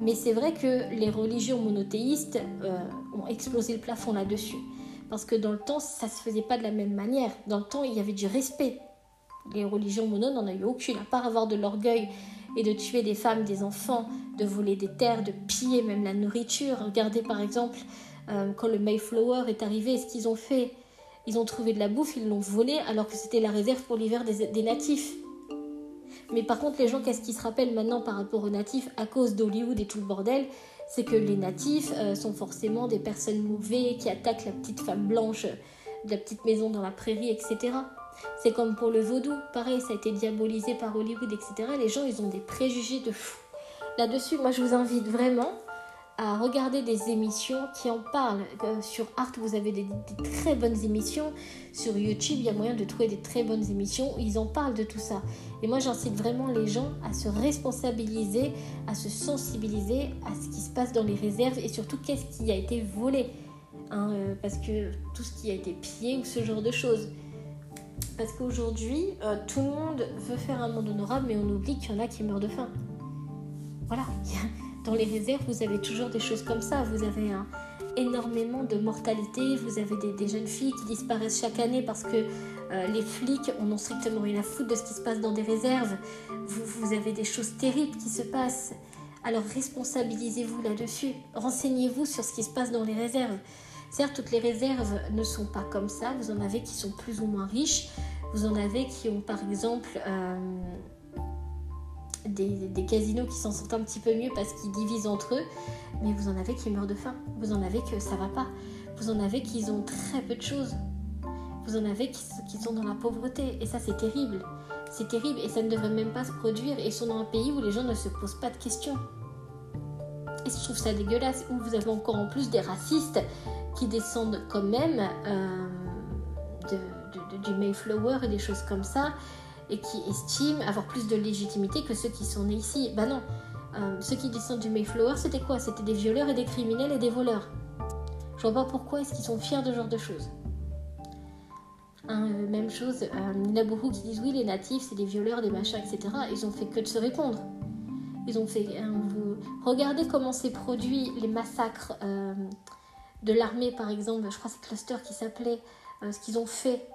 Mais c'est vrai que les religions monothéistes euh, ont explosé le plafond là-dessus. Parce que dans le temps, ça ne se faisait pas de la même manière. Dans le temps, il y avait du respect. Les religions mono n'en ont eu aucune, à part avoir de l'orgueil et de tuer des femmes, des enfants, de voler des terres, de piller même la nourriture. Regardez par exemple, euh, quand le Mayflower est arrivé, ce qu'ils ont fait? Ils ont trouvé de la bouffe, ils l'ont volé alors que c'était la réserve pour l'hiver des natifs. Mais par contre, les gens, qu'est-ce qu'ils se rappellent maintenant par rapport aux natifs à cause d'Hollywood et tout le bordel? C'est que les natifs euh, sont forcément des personnes mauvaises qui attaquent la petite femme blanche de la petite maison dans la prairie, etc. C'est comme pour le vaudou, pareil, ça a été diabolisé par Hollywood, etc. Les gens, ils ont des préjugés de fou. Là-dessus, moi, je vous invite vraiment à regarder des émissions qui en parlent. Sur Art, vous avez des, très bonnes émissions. Sur YouTube, il y a moyen de trouver des très bonnes émissions où ils en parlent de tout ça. Et moi, j'incite vraiment les gens à se responsabiliser, à se sensibiliser à ce qui se passe dans les réserves et surtout qu'est-ce qui a été volé. Hein, euh, parce que tout ce qui a été pillé ou ce genre de choses. Parce qu'aujourd'hui, euh, tout le monde veut faire un monde honorable, mais on oublie qu'il y en a qui meurent de faim. Voilà. Dans les réserves, vous avez toujours des choses comme ça. Vous avez énormément de mortalité. Vous avez des, jeunes filles qui disparaissent chaque année parce que euh, les flics en ont strictement rien à foutre de ce qui se passe dans des réserves. Vous, vous avez des choses terribles qui se passent. Alors responsabilisez-vous là-dessus. Renseignez-vous sur ce qui se passe dans les réserves. Certes, toutes les réserves ne sont pas comme ça. Vous en avez qui sont plus ou moins riches. Vous en avez qui ont par exemple euh, des, casinos qui s'en sortent un petit peu mieux parce qu'ils divisent entre eux, mais vous en avez qui meurent de faim, vous en avez que ça va pas, vous en avez qui ont très peu de choses, vous en avez qui, sont dans la pauvreté, et ça c'est terrible, c'est terrible, et ça ne devrait même pas se produire, et ils sont dans un pays où les gens ne se posent pas de questions. Et je trouve ça dégueulasse, où vous avez encore en plus des racistes qui descendent quand même euh, du Mayflower et des choses comme ça, et qui estiment avoir plus de légitimité que ceux qui sont nés ici. Bah non, euh, ceux qui descendent du Mayflower, c'était quoi? C'était des violeurs et des criminels et des voleurs. Je vois pas pourquoi est-ce qu'ils sont fiers de ce genre de choses. Hein, euh, même chose, euh, beaucoup qui disent oui, les natifs, c'est des violeurs, des machins, etc. Ils ont fait que de se répondre. Ils ont fait. vous... Regardez comment s'est produit les massacres de l'armée, par exemple. Je crois que c'est Cluster qui s'appelait. ce qu'ils ont fait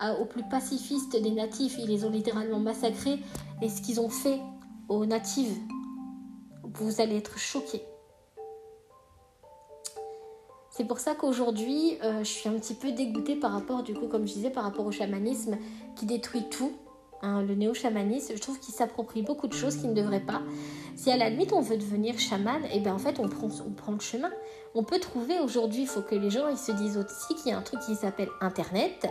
aux plus pacifistes des natifs, ils les ont littéralement massacrés. Et ce qu'ils ont fait aux natifs, vous allez être choqués. C'est pour ça qu'aujourd'hui, euh, je suis un petit peu dégoûtée par rapport, du coup, comme je disais, par rapport au chamanisme qui détruit tout. Hein, le néo-chamanisme, je trouve qu'il s'approprie beaucoup de choses qui ne devraient pas. Si à la limite on veut devenir chaman, et eh bien en fait on prend, on prend le chemin. On peut trouver aujourd'hui, il faut que les gens ils se disent aussi qu'il y a un truc qui s'appelle Internet.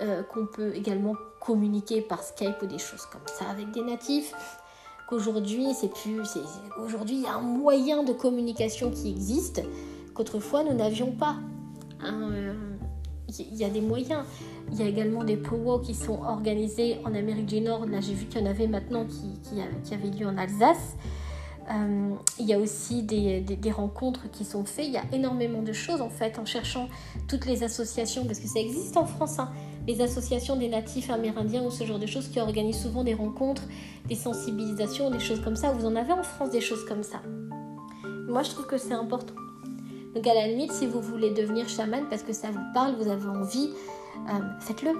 Euh, qu'on peut également communiquer par Skype ou des choses comme ça avec des natifs. Qu'aujourd'hui, c'est plus, aujourd'hui, il y a un moyen de communication qui existe qu'autrefois nous n'avions pas. Il hein, euh, y a des moyens. Il y a également des powwows qui sont organisés en Amérique du Nord. Là, j'ai vu qu'il y en avait maintenant qui, qui, avaient lieu en Alsace. Euh, il y a aussi des, des, rencontres qui sont faites. Il y a énormément de choses en fait en cherchant toutes les associations parce que ça existe en France. Hein les associations des natifs amérindiens ou ce genre de choses qui organisent souvent des rencontres, des sensibilisations, des choses comme ça. Vous en avez en France des choses comme ça. Moi, je trouve que c'est important. Donc, à la limite, si vous voulez devenir chaman parce que ça vous parle, vous avez envie, euh, faites-le.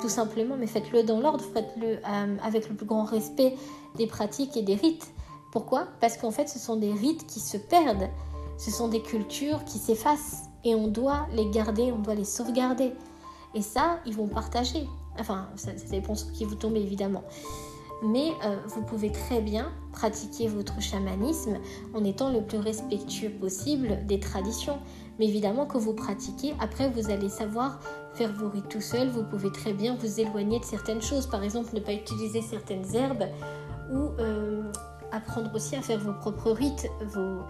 Tout simplement, mais faites-le dans l'ordre, faites-le euh, avec le plus grand respect des pratiques et des rites. Pourquoi? Parce qu'en fait, ce sont des rites qui se perdent. Ce sont des cultures qui s'effacent. Et on doit les garder, on doit les sauvegarder. Et ça, ils vont partager. Enfin, ça, dépend sur qui vous tombez évidemment. Mais euh, vous pouvez très bien pratiquer votre chamanisme en étant le plus respectueux possible des traditions. Mais évidemment que vous pratiquez, après vous allez savoir faire vos rites tout seul. Vous pouvez très bien vous éloigner de certaines choses. Par exemple, ne pas utiliser certaines herbes ou euh, apprendre aussi à faire vos propres rites, vos,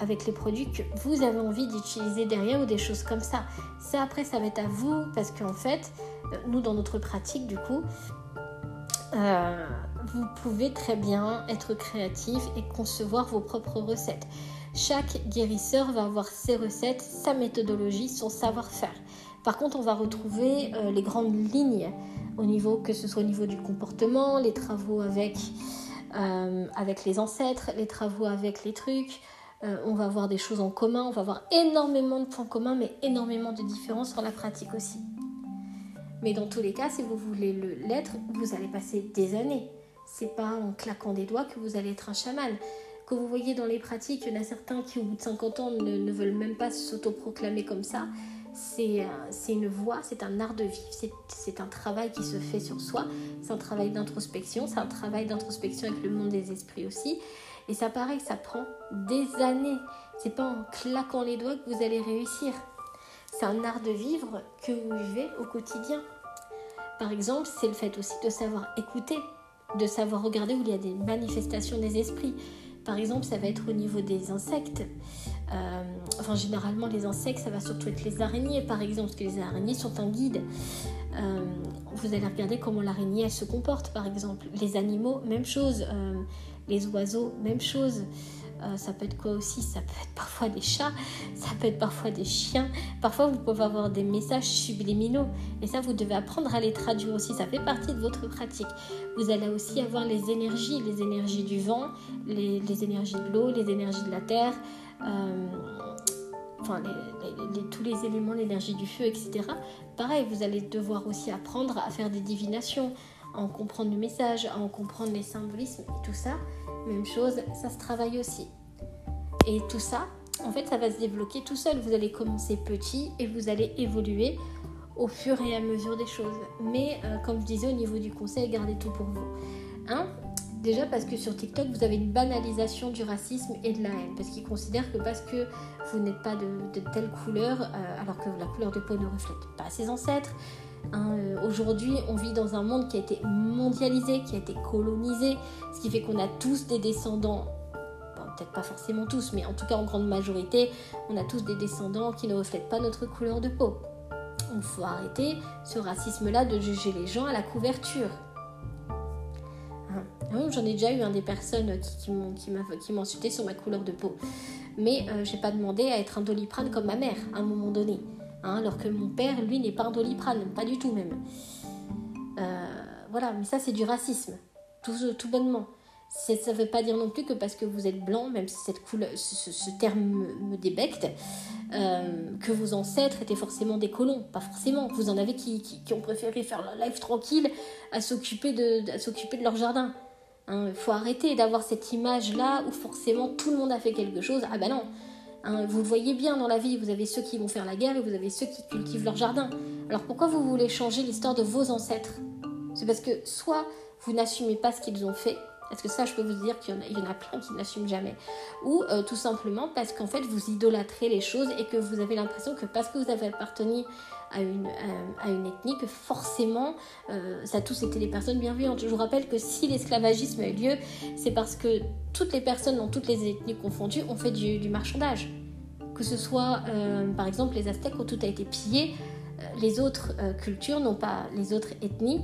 avec les produits que vous avez envie d'utiliser derrière ou des choses comme ça. Ça après ça va être à vous parce qu'en fait euh, nous dans notre pratique du coup euh, vous pouvez très bien être créatif et concevoir vos propres recettes. Chaque guérisseur va avoir ses recettes, sa méthodologie, son savoir-faire. Par contre, on va retrouver les grandes lignes au niveau, que ce soit au niveau du comportement, les travaux avec, avec les ancêtres, les travaux avec les trucs, euh, on va avoir des choses en commun, on va avoir énormément de points communs, mais énormément de différences sur la pratique aussi. Mais dans tous les cas, si vous voulez l'être, vous allez passer des années. C'est pas en claquant des doigts que vous allez être un chaman. Que vous voyez dans les pratiques, il y en a certains qui, au bout de 50 ans, ne, veulent même pas s'autoproclamer comme ça. C'est une voie, c'est un art de vivre, c'est un travail qui se fait sur soi, c'est un travail d'introspection, c'est un travail d'introspection avec le monde des esprits aussi. Et ça pareil, ça prend des années. C'est pas en claquant les doigts que vous allez réussir. C'est un art de vivre que vous vivez au quotidien. Par exemple, c'est le fait aussi de savoir écouter, de savoir regarder où il y a des manifestations des esprits. Par exemple, ça va être au niveau des insectes. Euh, enfin, généralement, les insectes, ça va surtout être les araignées, par exemple, parce que les araignées sont un guide. Euh, vous allez regarder comment l'araignée, elle se comporte, par exemple. Les animaux, même chose. Euh, les oiseaux, même chose. Ça peut être quoi aussi? Ça peut être parfois des chats, ça peut être parfois des chiens. Parfois, vous pouvez avoir des messages subliminaux. Et ça, vous devez apprendre à les traduire aussi. Ça fait partie de votre pratique. Vous allez aussi avoir les énergies, les énergies du vent, les, énergies de l'eau, les énergies de la terre. Euh, enfin, tous les éléments, l'énergie du feu, etc. Pareil, vous allez devoir aussi apprendre à faire des divinations, à en comprendre le message, à en comprendre les symbolismes et tout ça. Même chose, ça se travaille aussi. Et tout ça, en fait, ça va se débloquer tout seul. Vous allez commencer petit et vous allez évoluer au fur et à mesure des choses. Mais euh, comme je disais au niveau du conseil, gardez tout pour vous. Hein? Déjà parce que sur TikTok, vous avez une banalisation du racisme et de la haine. Parce qu'ils considèrent que parce que vous n'êtes pas de, telle couleur, euh, alors que la couleur de peau ne reflète pas ses ancêtres, Hein, euh, aujourd'hui, on vit dans un monde qui a été mondialisé, qui a été colonisé, ce qui fait qu'on a tous des descendants, peut-être pas forcément tous, mais en tout cas en grande majorité, on a tous des descendants qui ne reflètent pas notre couleur de peau. Il faut arrêter ce racisme-là de juger les gens à la couverture. Hein. J'en ai déjà eu un des personnes qui, qui insulté sur ma couleur de peau. Mais euh, j'ai pas demandé à être un doliprane comme ma mère à un moment donné. Hein, alors que mon père, lui, n'est pas un doliprane, pas du tout même. Euh, voilà, mais ça c'est du racisme, tout, bonnement. Ça ne veut pas dire non plus que parce que vous êtes blanc, même si cette couleur, ce, terme me, débecte, euh, que vos ancêtres étaient forcément des colons. Pas forcément. Vous en avez qui, ont préféré faire leur life tranquille à s'occuper de leur jardin. Il hein, faut arrêter d'avoir cette image-là où forcément tout le monde a fait quelque chose. Ah ben non, Hein, vous le voyez bien dans la vie, vous avez ceux qui vont faire la guerre et vous avez ceux qui cultivent leur jardin. Alors pourquoi vous voulez changer l'histoire de vos ancêtres? C'est parce que soit vous n'assumez pas ce qu'ils ont fait, parce que ça je peux vous dire qu'il y, en a plein qui n'assument jamais, ou euh, tout simplement parce qu'en fait vous idolâtrez les choses et que vous avez l'impression que parce que vous avez appartenu à une, euh, une ethnie, que forcément euh, ça a tous été des personnes bienveillantes. Je vous rappelle que si l'esclavagisme a eu lieu, c'est parce que toutes les personnes dans toutes les ethnies confondues ont fait du, marchandage. Que ce soit, par exemple, les Aztèques où tout a été pillé, les autres cultures n'ont pas, les autres ethnies,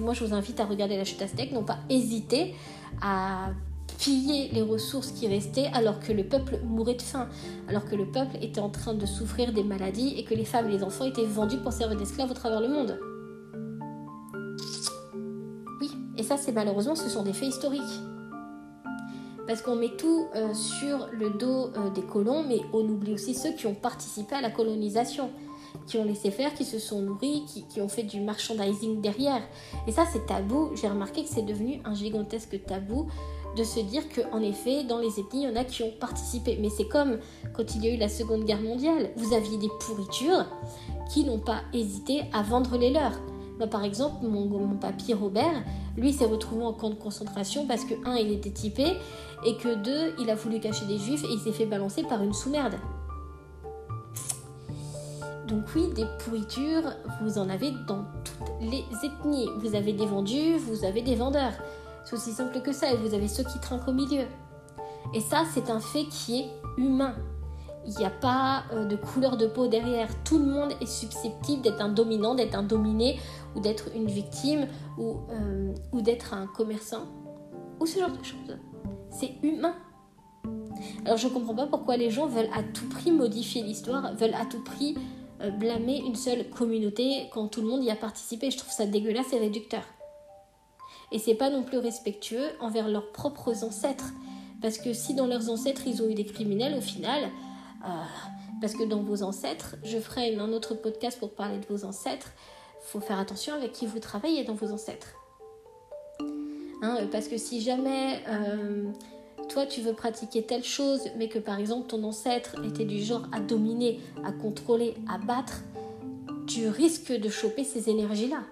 moi je vous invite à regarder la chute aztèque, n'ont pas hésité à piller les ressources qui restaient alors que le peuple mourait de faim, alors que le peuple était en train de souffrir des maladies et que les femmes et les enfants étaient vendus pour servir d'esclaves au travers le monde. Oui, et ça c'est malheureusement ce sont des faits historiques parce qu'on met tout euh, sur le dos euh, des colons, mais on oublie aussi ceux qui ont participé à la colonisation, qui ont laissé faire, qui se sont nourris, qui, ont fait du merchandising derrière. Et ça, c'est tabou. J'ai remarqué que c'est devenu un gigantesque tabou de se dire qu'en effet, dans les ethnies, il y en a qui ont participé. Mais c'est comme quand il y a eu la Seconde Guerre mondiale. Vous aviez des pourritures qui n'ont pas hésité à vendre les leurs. Moi, par exemple, mon, mon papy Robert, lui, s'est retrouvé en camp de concentration parce que, un, il était typé, et que deux, il a voulu cacher des juifs et il s'est fait balancer par une sous-merde. Donc oui, des pourritures, vous en avez dans toutes les ethnies. Vous avez des vendus, vous avez des vendeurs. C'est aussi simple que ça, et vous avez ceux qui trinquent au milieu. Et ça, c'est un fait qui est humain. Il n'y a pas euh, de couleur de peau derrière. Tout le monde est susceptible d'être un dominant, d'être un dominé, ou d'être une victime, ou, euh, d'être un commerçant, ou ce genre de choses. C'est humain. Alors je comprends pas pourquoi les gens veulent à tout prix modifier l'histoire, veulent à tout prix blâmer une seule communauté quand tout le monde y a participé. Je trouve ça dégueulasse et réducteur. Et c'est pas non plus respectueux envers leurs propres ancêtres. Parce que si dans leurs ancêtres ils ont eu des criminels, au final, euh, parce que dans vos ancêtres, je ferai un autre podcast pour parler de vos ancêtres, faut faire attention avec qui vous travaillez dans vos ancêtres. Hein, parce que si jamais euh, toi tu veux pratiquer telle chose, mais que par exemple ton ancêtre était du genre à dominer, à contrôler, à battre, tu risques de choper ces énergies-là.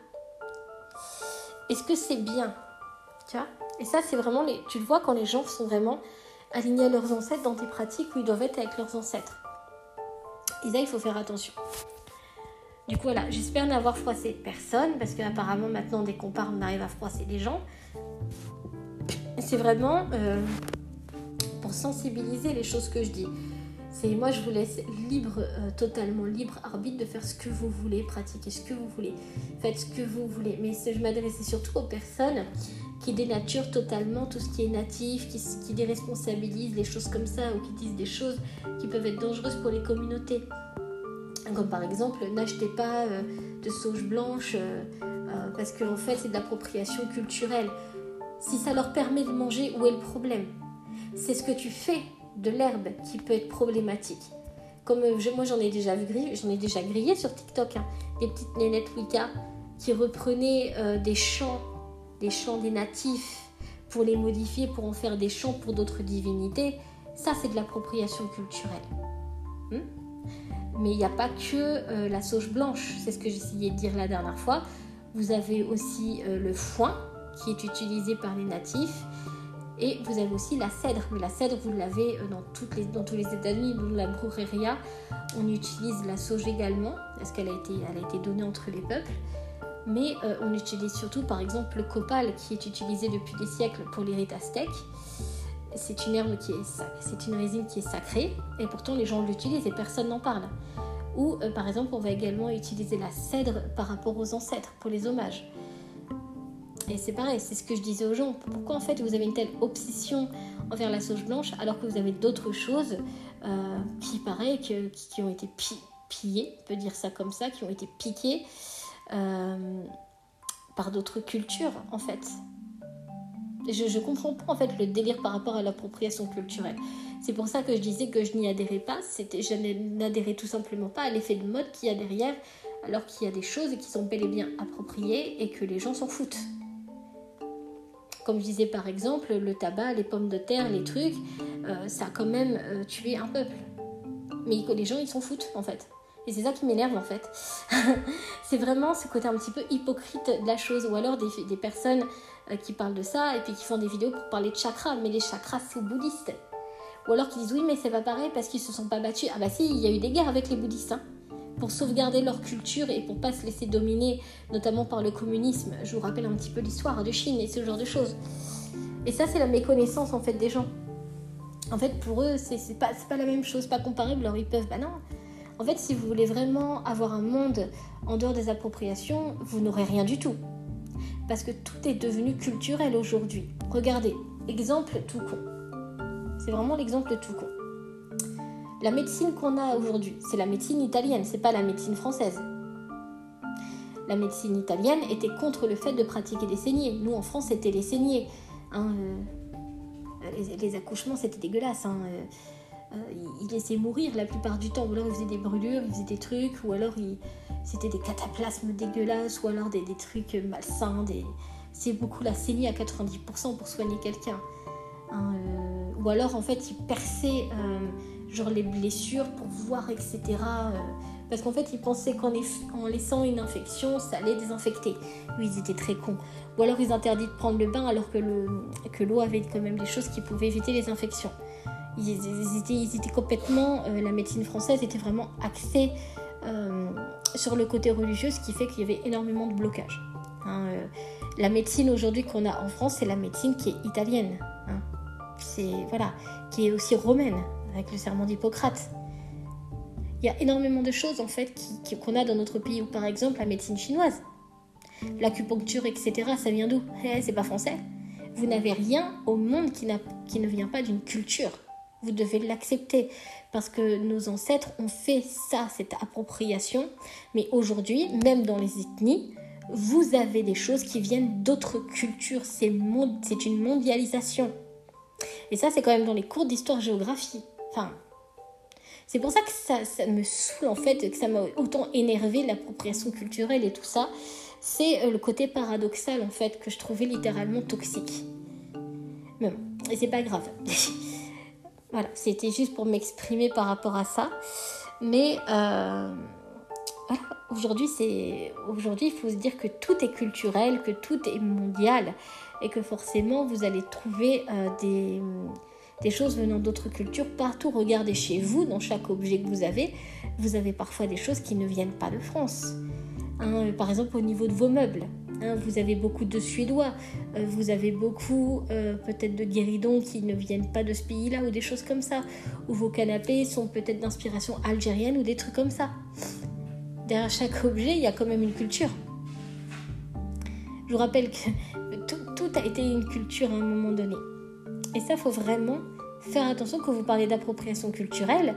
Est-ce que c'est bien? Tu vois? Et ça, c'est vraiment les. Tu le vois quand les gens sont vraiment alignés à leurs ancêtres dans des pratiques où ils doivent être avec leurs ancêtres. Et ça, il faut faire attention. Du coup, voilà, j'espère n'avoir froissé personne, parce qu'apparemment, maintenant, dès qu'on parle, on arrive à froisser les gens. C'est vraiment euh, sensibiliser les choses que je dis. C'est moi, je vous laisse libre, euh, totalement libre arbitre de faire ce que vous voulez, pratiquer ce que vous voulez, faites ce que vous voulez. Mais je m'adressais surtout aux personnes qui dénaturent totalement tout ce qui est natif, qui, déresponsabilisent les choses comme ça, ou qui disent des choses qui peuvent être dangereuses pour les communautés. Comme par exemple, n'achetez pas euh, de sauge blanche euh, parce qu'en fait c'est de l'appropriation culturelle. Si ça leur permet de manger, où est le problème? C'est ce que tu fais de l'herbe qui peut être problématique. Comme moi j'en ai déjà vu j'en ai déjà grillé sur TikTok, hein, des petites nénettes Wicca qui reprenaient des chants, des chants des natifs pour les modifier, pour en faire des chants pour d'autres divinités. Ça c'est de l'appropriation culturelle. Hmm? Mais il n'y a pas que euh, la sauge blanche, c'est ce que j'essayais de dire la dernière fois. Vous avez aussi euh, le foin qui est utilisé par les natifs. Et vous avez aussi la cèdre. Mais la cèdre, vous l'avez euh, dans, tous les États-Unis, dans la brujeria. On utilise la sauge également, parce qu'elle a, été, donnée entre les peuples. Mais on utilise surtout, par exemple, le copal qui est utilisé depuis des siècles pour les rites aztèques c'est une herbe qui est c'est une résine qui est sacrée et pourtant les gens l'utilisent et personne n'en parle. Ou euh, par exemple, on va également utiliser la cèdre par rapport aux ancêtres pour les hommages. Et c'est pareil, c'est ce que je disais aux gens. Pourquoi en fait vous avez une telle obsession envers la sauge blanche alors que vous avez d'autres choses euh, qui, pareil, qui, ont été pillées, on peut dire ça comme ça, qui ont été piquées euh, par d'autres cultures en fait. Je, ne comprends pas en fait le délire par rapport à l'appropriation culturelle. C'est pour ça que je disais que je n'y adhérais pas. C'était, je n'adhérais tout simplement pas à l'effet de mode qu'il y a derrière, alors qu'il y a des choses qui sont bel et bien appropriées et que les gens s'en foutent. Comme je disais par exemple, le tabac, les pommes de terre, les trucs, euh, ça a quand même euh, tué un peuple. Mais les gens, ils s'en foutent en fait. Et c'est ça qui m'énerve en fait. c'est vraiment ce côté un petit peu hypocrite de la chose. Ou alors des, des personnes euh, qui parlent de ça et puis qui font des vidéos pour parler de chakras. Mais les chakras, c'est bouddhiste. Ou alors qui disent oui, mais c'est pas pareil parce qu'ils se sont pas battus. Ah bah si, il y a eu des guerres avec les bouddhistes. Hein, pour sauvegarder leur culture et pour pas se laisser dominer, notamment par le communisme. Je vous rappelle un petit peu l'histoire de Chine et ce genre de choses. Et ça, c'est la méconnaissance en fait des gens. En fait, pour eux, c'est pas, pas la même chose, pas comparable. Alors ils peuvent, bah non, en fait, si vous voulez vraiment avoir un monde en dehors des appropriations, vous n'aurez rien du tout. Parce que tout est devenu culturel aujourd'hui. Regardez, exemple tout con. C'est vraiment l'exemple tout con. La médecine qu'on a aujourd'hui, c'est la médecine italienne, c'est pas la médecine française. La médecine italienne était contre le fait de pratiquer des saignées. Nous, en France, c'était les saignées. Hein, euh, les, accouchements, c'était dégueulasse. Hein, euh, euh, il, laissait mourir la plupart du temps. Ou alors il faisait des brûlures, il faisait des trucs, ou alors c'était des cataplasmes dégueulasses, ou alors des, trucs malsains. C'est beaucoup la saignée à 90% pour soigner quelqu'un. Hein, ou alors en fait il perçait euh, genre les blessures pour voir, etc. parce qu'en fait ils pensaient qu'en laissant une infection, ça allait désinfecter. Oui, ils étaient très cons. Ou alors ils interdisent de prendre le bain alors que l'eau que avait quand même des choses qui pouvaient éviter les infections ils, étaient, complètement, euh, la médecine française était vraiment axée euh, sur le côté religieux, ce qui fait qu'il y avait énormément de blocages. Hein, euh, la médecine aujourd'hui qu'on a en France, c'est la médecine qui est italienne. Hein. c'est voilà, qui est aussi romaine, avec le serment d'Hippocrate. Il y a énormément de choses en fait qu'on a dans notre pays, ou par exemple la médecine chinoise, l'acupuncture, etc. Ça vient d'où? Eh, C'est pas français. Vous n'avez rien au monde qui, qui ne vient pas d'une culture. Vous devez l'accepter parce que nos ancêtres ont fait ça, cette appropriation. Mais aujourd'hui, même dans les ethnies, vous avez des choses qui viennent d'autres cultures. C'est une mondialisation. Et ça, c'est quand même dans les cours d'histoire-géographie. C'est pour ça que ça, me saoule en fait, que ça m'a autant énervé l'appropriation culturelle et tout ça. C'est euh, le côté paradoxal en fait que je trouvais littéralement toxique. Mais bon, et c'est pas grave. Voilà, c'était juste pour m'exprimer par rapport à ça. Mais euh, aujourd'hui, c'est aujourd'hui, il faut se dire que tout est culturel, que tout est mondial et que forcément, vous allez trouver euh, des, des choses venant d'autres cultures. Partout, regardez chez vous, dans chaque objet que vous avez, vous avez parfois des choses qui ne viennent pas de France. Hein, par exemple, au niveau de vos meubles, hein, vous avez beaucoup de Suédois, euh, vous avez beaucoup euh, peut-être de guéridons qui ne viennent pas de ce pays-là ou des choses comme ça. Ou vos canapés sont peut-être d'inspiration algérienne ou des trucs comme ça. Derrière chaque objet, il y a quand même une culture. Je vous rappelle que tout a été une culture à un moment donné. Et ça, faut vraiment faire attention quand vous parlez d'appropriation culturelle.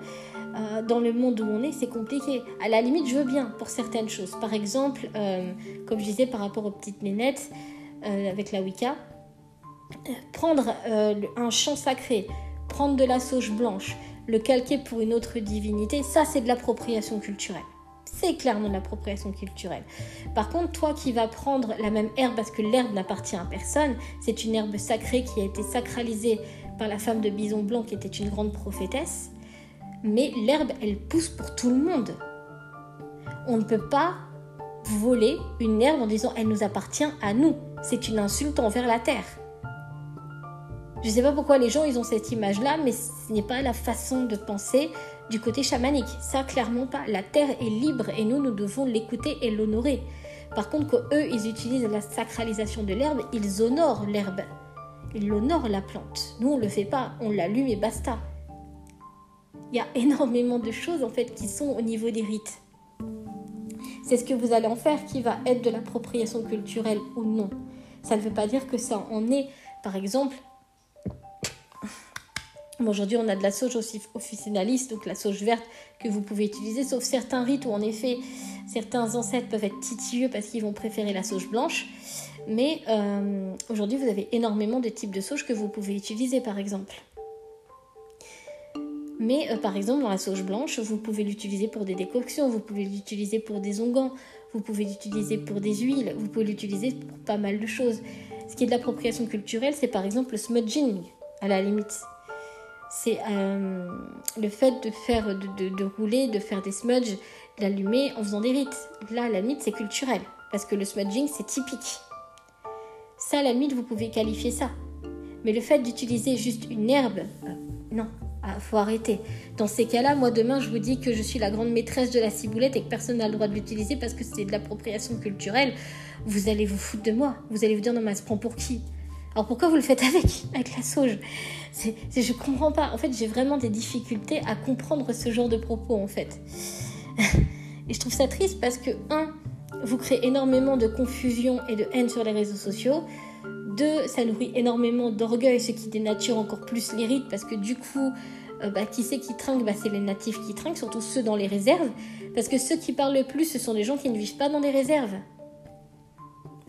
Euh, dans le monde où on est, c'est compliqué. À la limite, je veux bien pour certaines choses. Par exemple, euh, comme je disais par rapport aux petites nénettes euh, avec la Wicca, prendre un chant sacré, prendre de la sauge blanche, le calquer pour une autre divinité, ça c'est de l'appropriation culturelle. C'est clairement de l'appropriation culturelle. Par contre, toi qui vas prendre la même herbe, parce que l'herbe n'appartient à personne, c'est une herbe sacrée qui a été sacralisée par la femme de Bison Blanc qui était une grande prophétesse, mais l'herbe, elle pousse pour tout le monde. On ne peut pas voler une herbe en disant elle nous appartient à nous. C'est une insulte envers la terre. Je ne sais pas pourquoi les gens ils ont cette image-là, mais ce n'est pas la façon de penser du côté chamanique. Ça, clairement pas. La terre est libre et nous, nous devons l'écouter et l'honorer. Par contre, quand eux, ils utilisent la sacralisation de l'herbe, ils honorent l'herbe. Ils honorent la plante. Nous, on ne le fait pas. On l'allume et basta. Il y a énormément de choses en fait qui sont au niveau des rites. C'est ce que vous allez en faire qui va être de l'appropriation culturelle ou non. Ça ne veut pas dire que ça en est. Par exemple, aujourd'hui on a de la sauge officinaliste, donc la sauge verte que vous pouvez utiliser, sauf certains rites où en effet certains ancêtres peuvent être titilleux parce qu'ils vont préférer la sauge blanche. Mais euh, aujourd'hui vous avez énormément de types de sauge que vous pouvez utiliser par exemple. Mais euh, par exemple, dans la sauge blanche, vous pouvez l'utiliser pour des décoctions, vous pouvez l'utiliser pour des onguents, vous pouvez l'utiliser pour des huiles, vous pouvez l'utiliser pour pas mal de choses. Ce qui est de l'appropriation culturelle, c'est par exemple le smudging, à la limite. C'est euh, le fait de faire, de, rouler, de faire des smudges, d'allumer en faisant des rites. Là, la limite, c'est culturel, parce que le smudging, c'est typique. Ça, la limite, vous pouvez qualifier ça. Mais le fait d'utiliser juste une herbe, euh, non, ah, faut arrêter. Dans ces cas-là, moi demain, je vous dis que je suis la grande maîtresse de la ciboulette et que personne n'a le droit de l'utiliser parce que c'est de l'appropriation culturelle. Vous allez vous foutre de moi. Vous allez vous dire non mais elle se prend pour qui? Alors pourquoi vous le faites avec avec la sauge? C'est, Je comprends pas. En fait, j'ai vraiment des difficultés à comprendre ce genre de propos en fait. et je trouve ça triste parce que un, vous créez énormément de confusion et de haine sur les réseaux sociaux. Deux, ça nourrit énormément d'orgueil, ce qui dénature encore plus les rites, parce que du coup, euh, bah, qui c'est qui trinque? Bah, C'est les natifs qui trinquent, surtout ceux dans les réserves, parce que ceux qui parlent le plus, ce sont des gens qui ne vivent pas dans des réserves.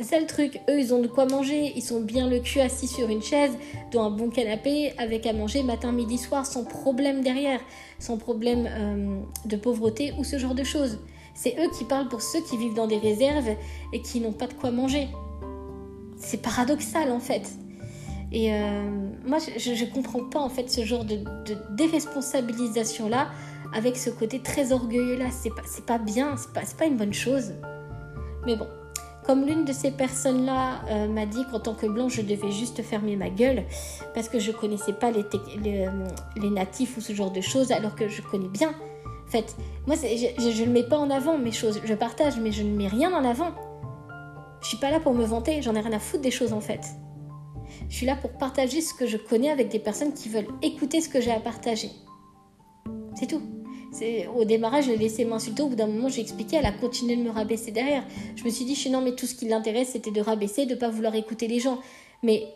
C'est ça le truc, eux ils ont de quoi manger, ils sont bien le cul assis sur une chaise, dans un bon canapé, avec à manger matin, midi, soir, sans problème derrière, sans problème euh, de pauvreté ou ce genre de choses. C'est eux qui parlent pour ceux qui vivent dans des réserves et qui n'ont pas de quoi manger c'est paradoxal en fait. Et euh, moi, je ne comprends pas en fait ce genre de, déresponsabilisation là, avec ce côté très orgueilleux là. C'est pas, pas bien, c'est pas, pas une bonne chose. Mais bon, comme l'une de ces personnes là euh, m'a dit qu'en tant que blanc, je devais juste fermer ma gueule parce que je connaissais pas les, les, euh, les, natifs ou ce genre de choses, alors que je connais bien. En fait, moi, je ne mets pas en avant mes choses. Je partage, mais je ne mets rien en avant. Je suis pas là pour me vanter, j'en ai rien à foutre des choses en fait. Je suis là pour partager ce que je connais avec des personnes qui veulent écouter ce que j'ai à partager. C'est tout. Au démarrage, je l'ai laissé m'insulter. Au bout d'un moment, j'ai expliqué, elle a continué de me rabaisser derrière. Je me suis dit, non, mais tout ce qui l'intéresse, c'était de rabaisser, de pas vouloir écouter les gens. Mais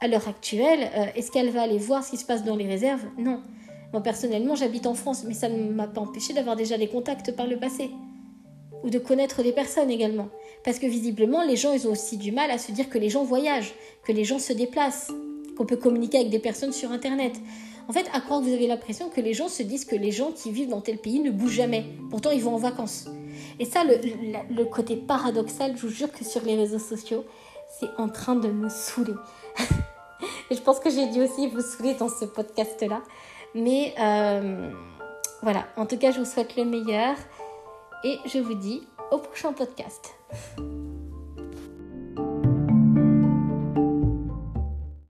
à l'heure actuelle, euh, est-ce qu'elle va aller voir ce qui se passe dans les réserves? Non. Moi, personnellement, j'habite en France, mais ça ne m'a pas empêché d'avoir déjà des contacts par le passé. Ou de connaître des personnes également. Parce que visiblement, les gens, ils ont aussi du mal à se dire que les gens voyagent, que les gens se déplacent, qu'on peut communiquer avec des personnes sur Internet. En fait, à croire que vous avez l'impression que les gens se disent que les gens qui vivent dans tel pays ne bougent jamais. Pourtant, ils vont en vacances. Et ça, le, côté paradoxal, je vous jure que sur les réseaux sociaux, c'est en train de me saouler. Je pense que j'ai dû aussi vous saouler dans ce podcast-là. Mais euh, voilà, en tout cas, je vous souhaite le meilleur. Et je vous dis au prochain podcast.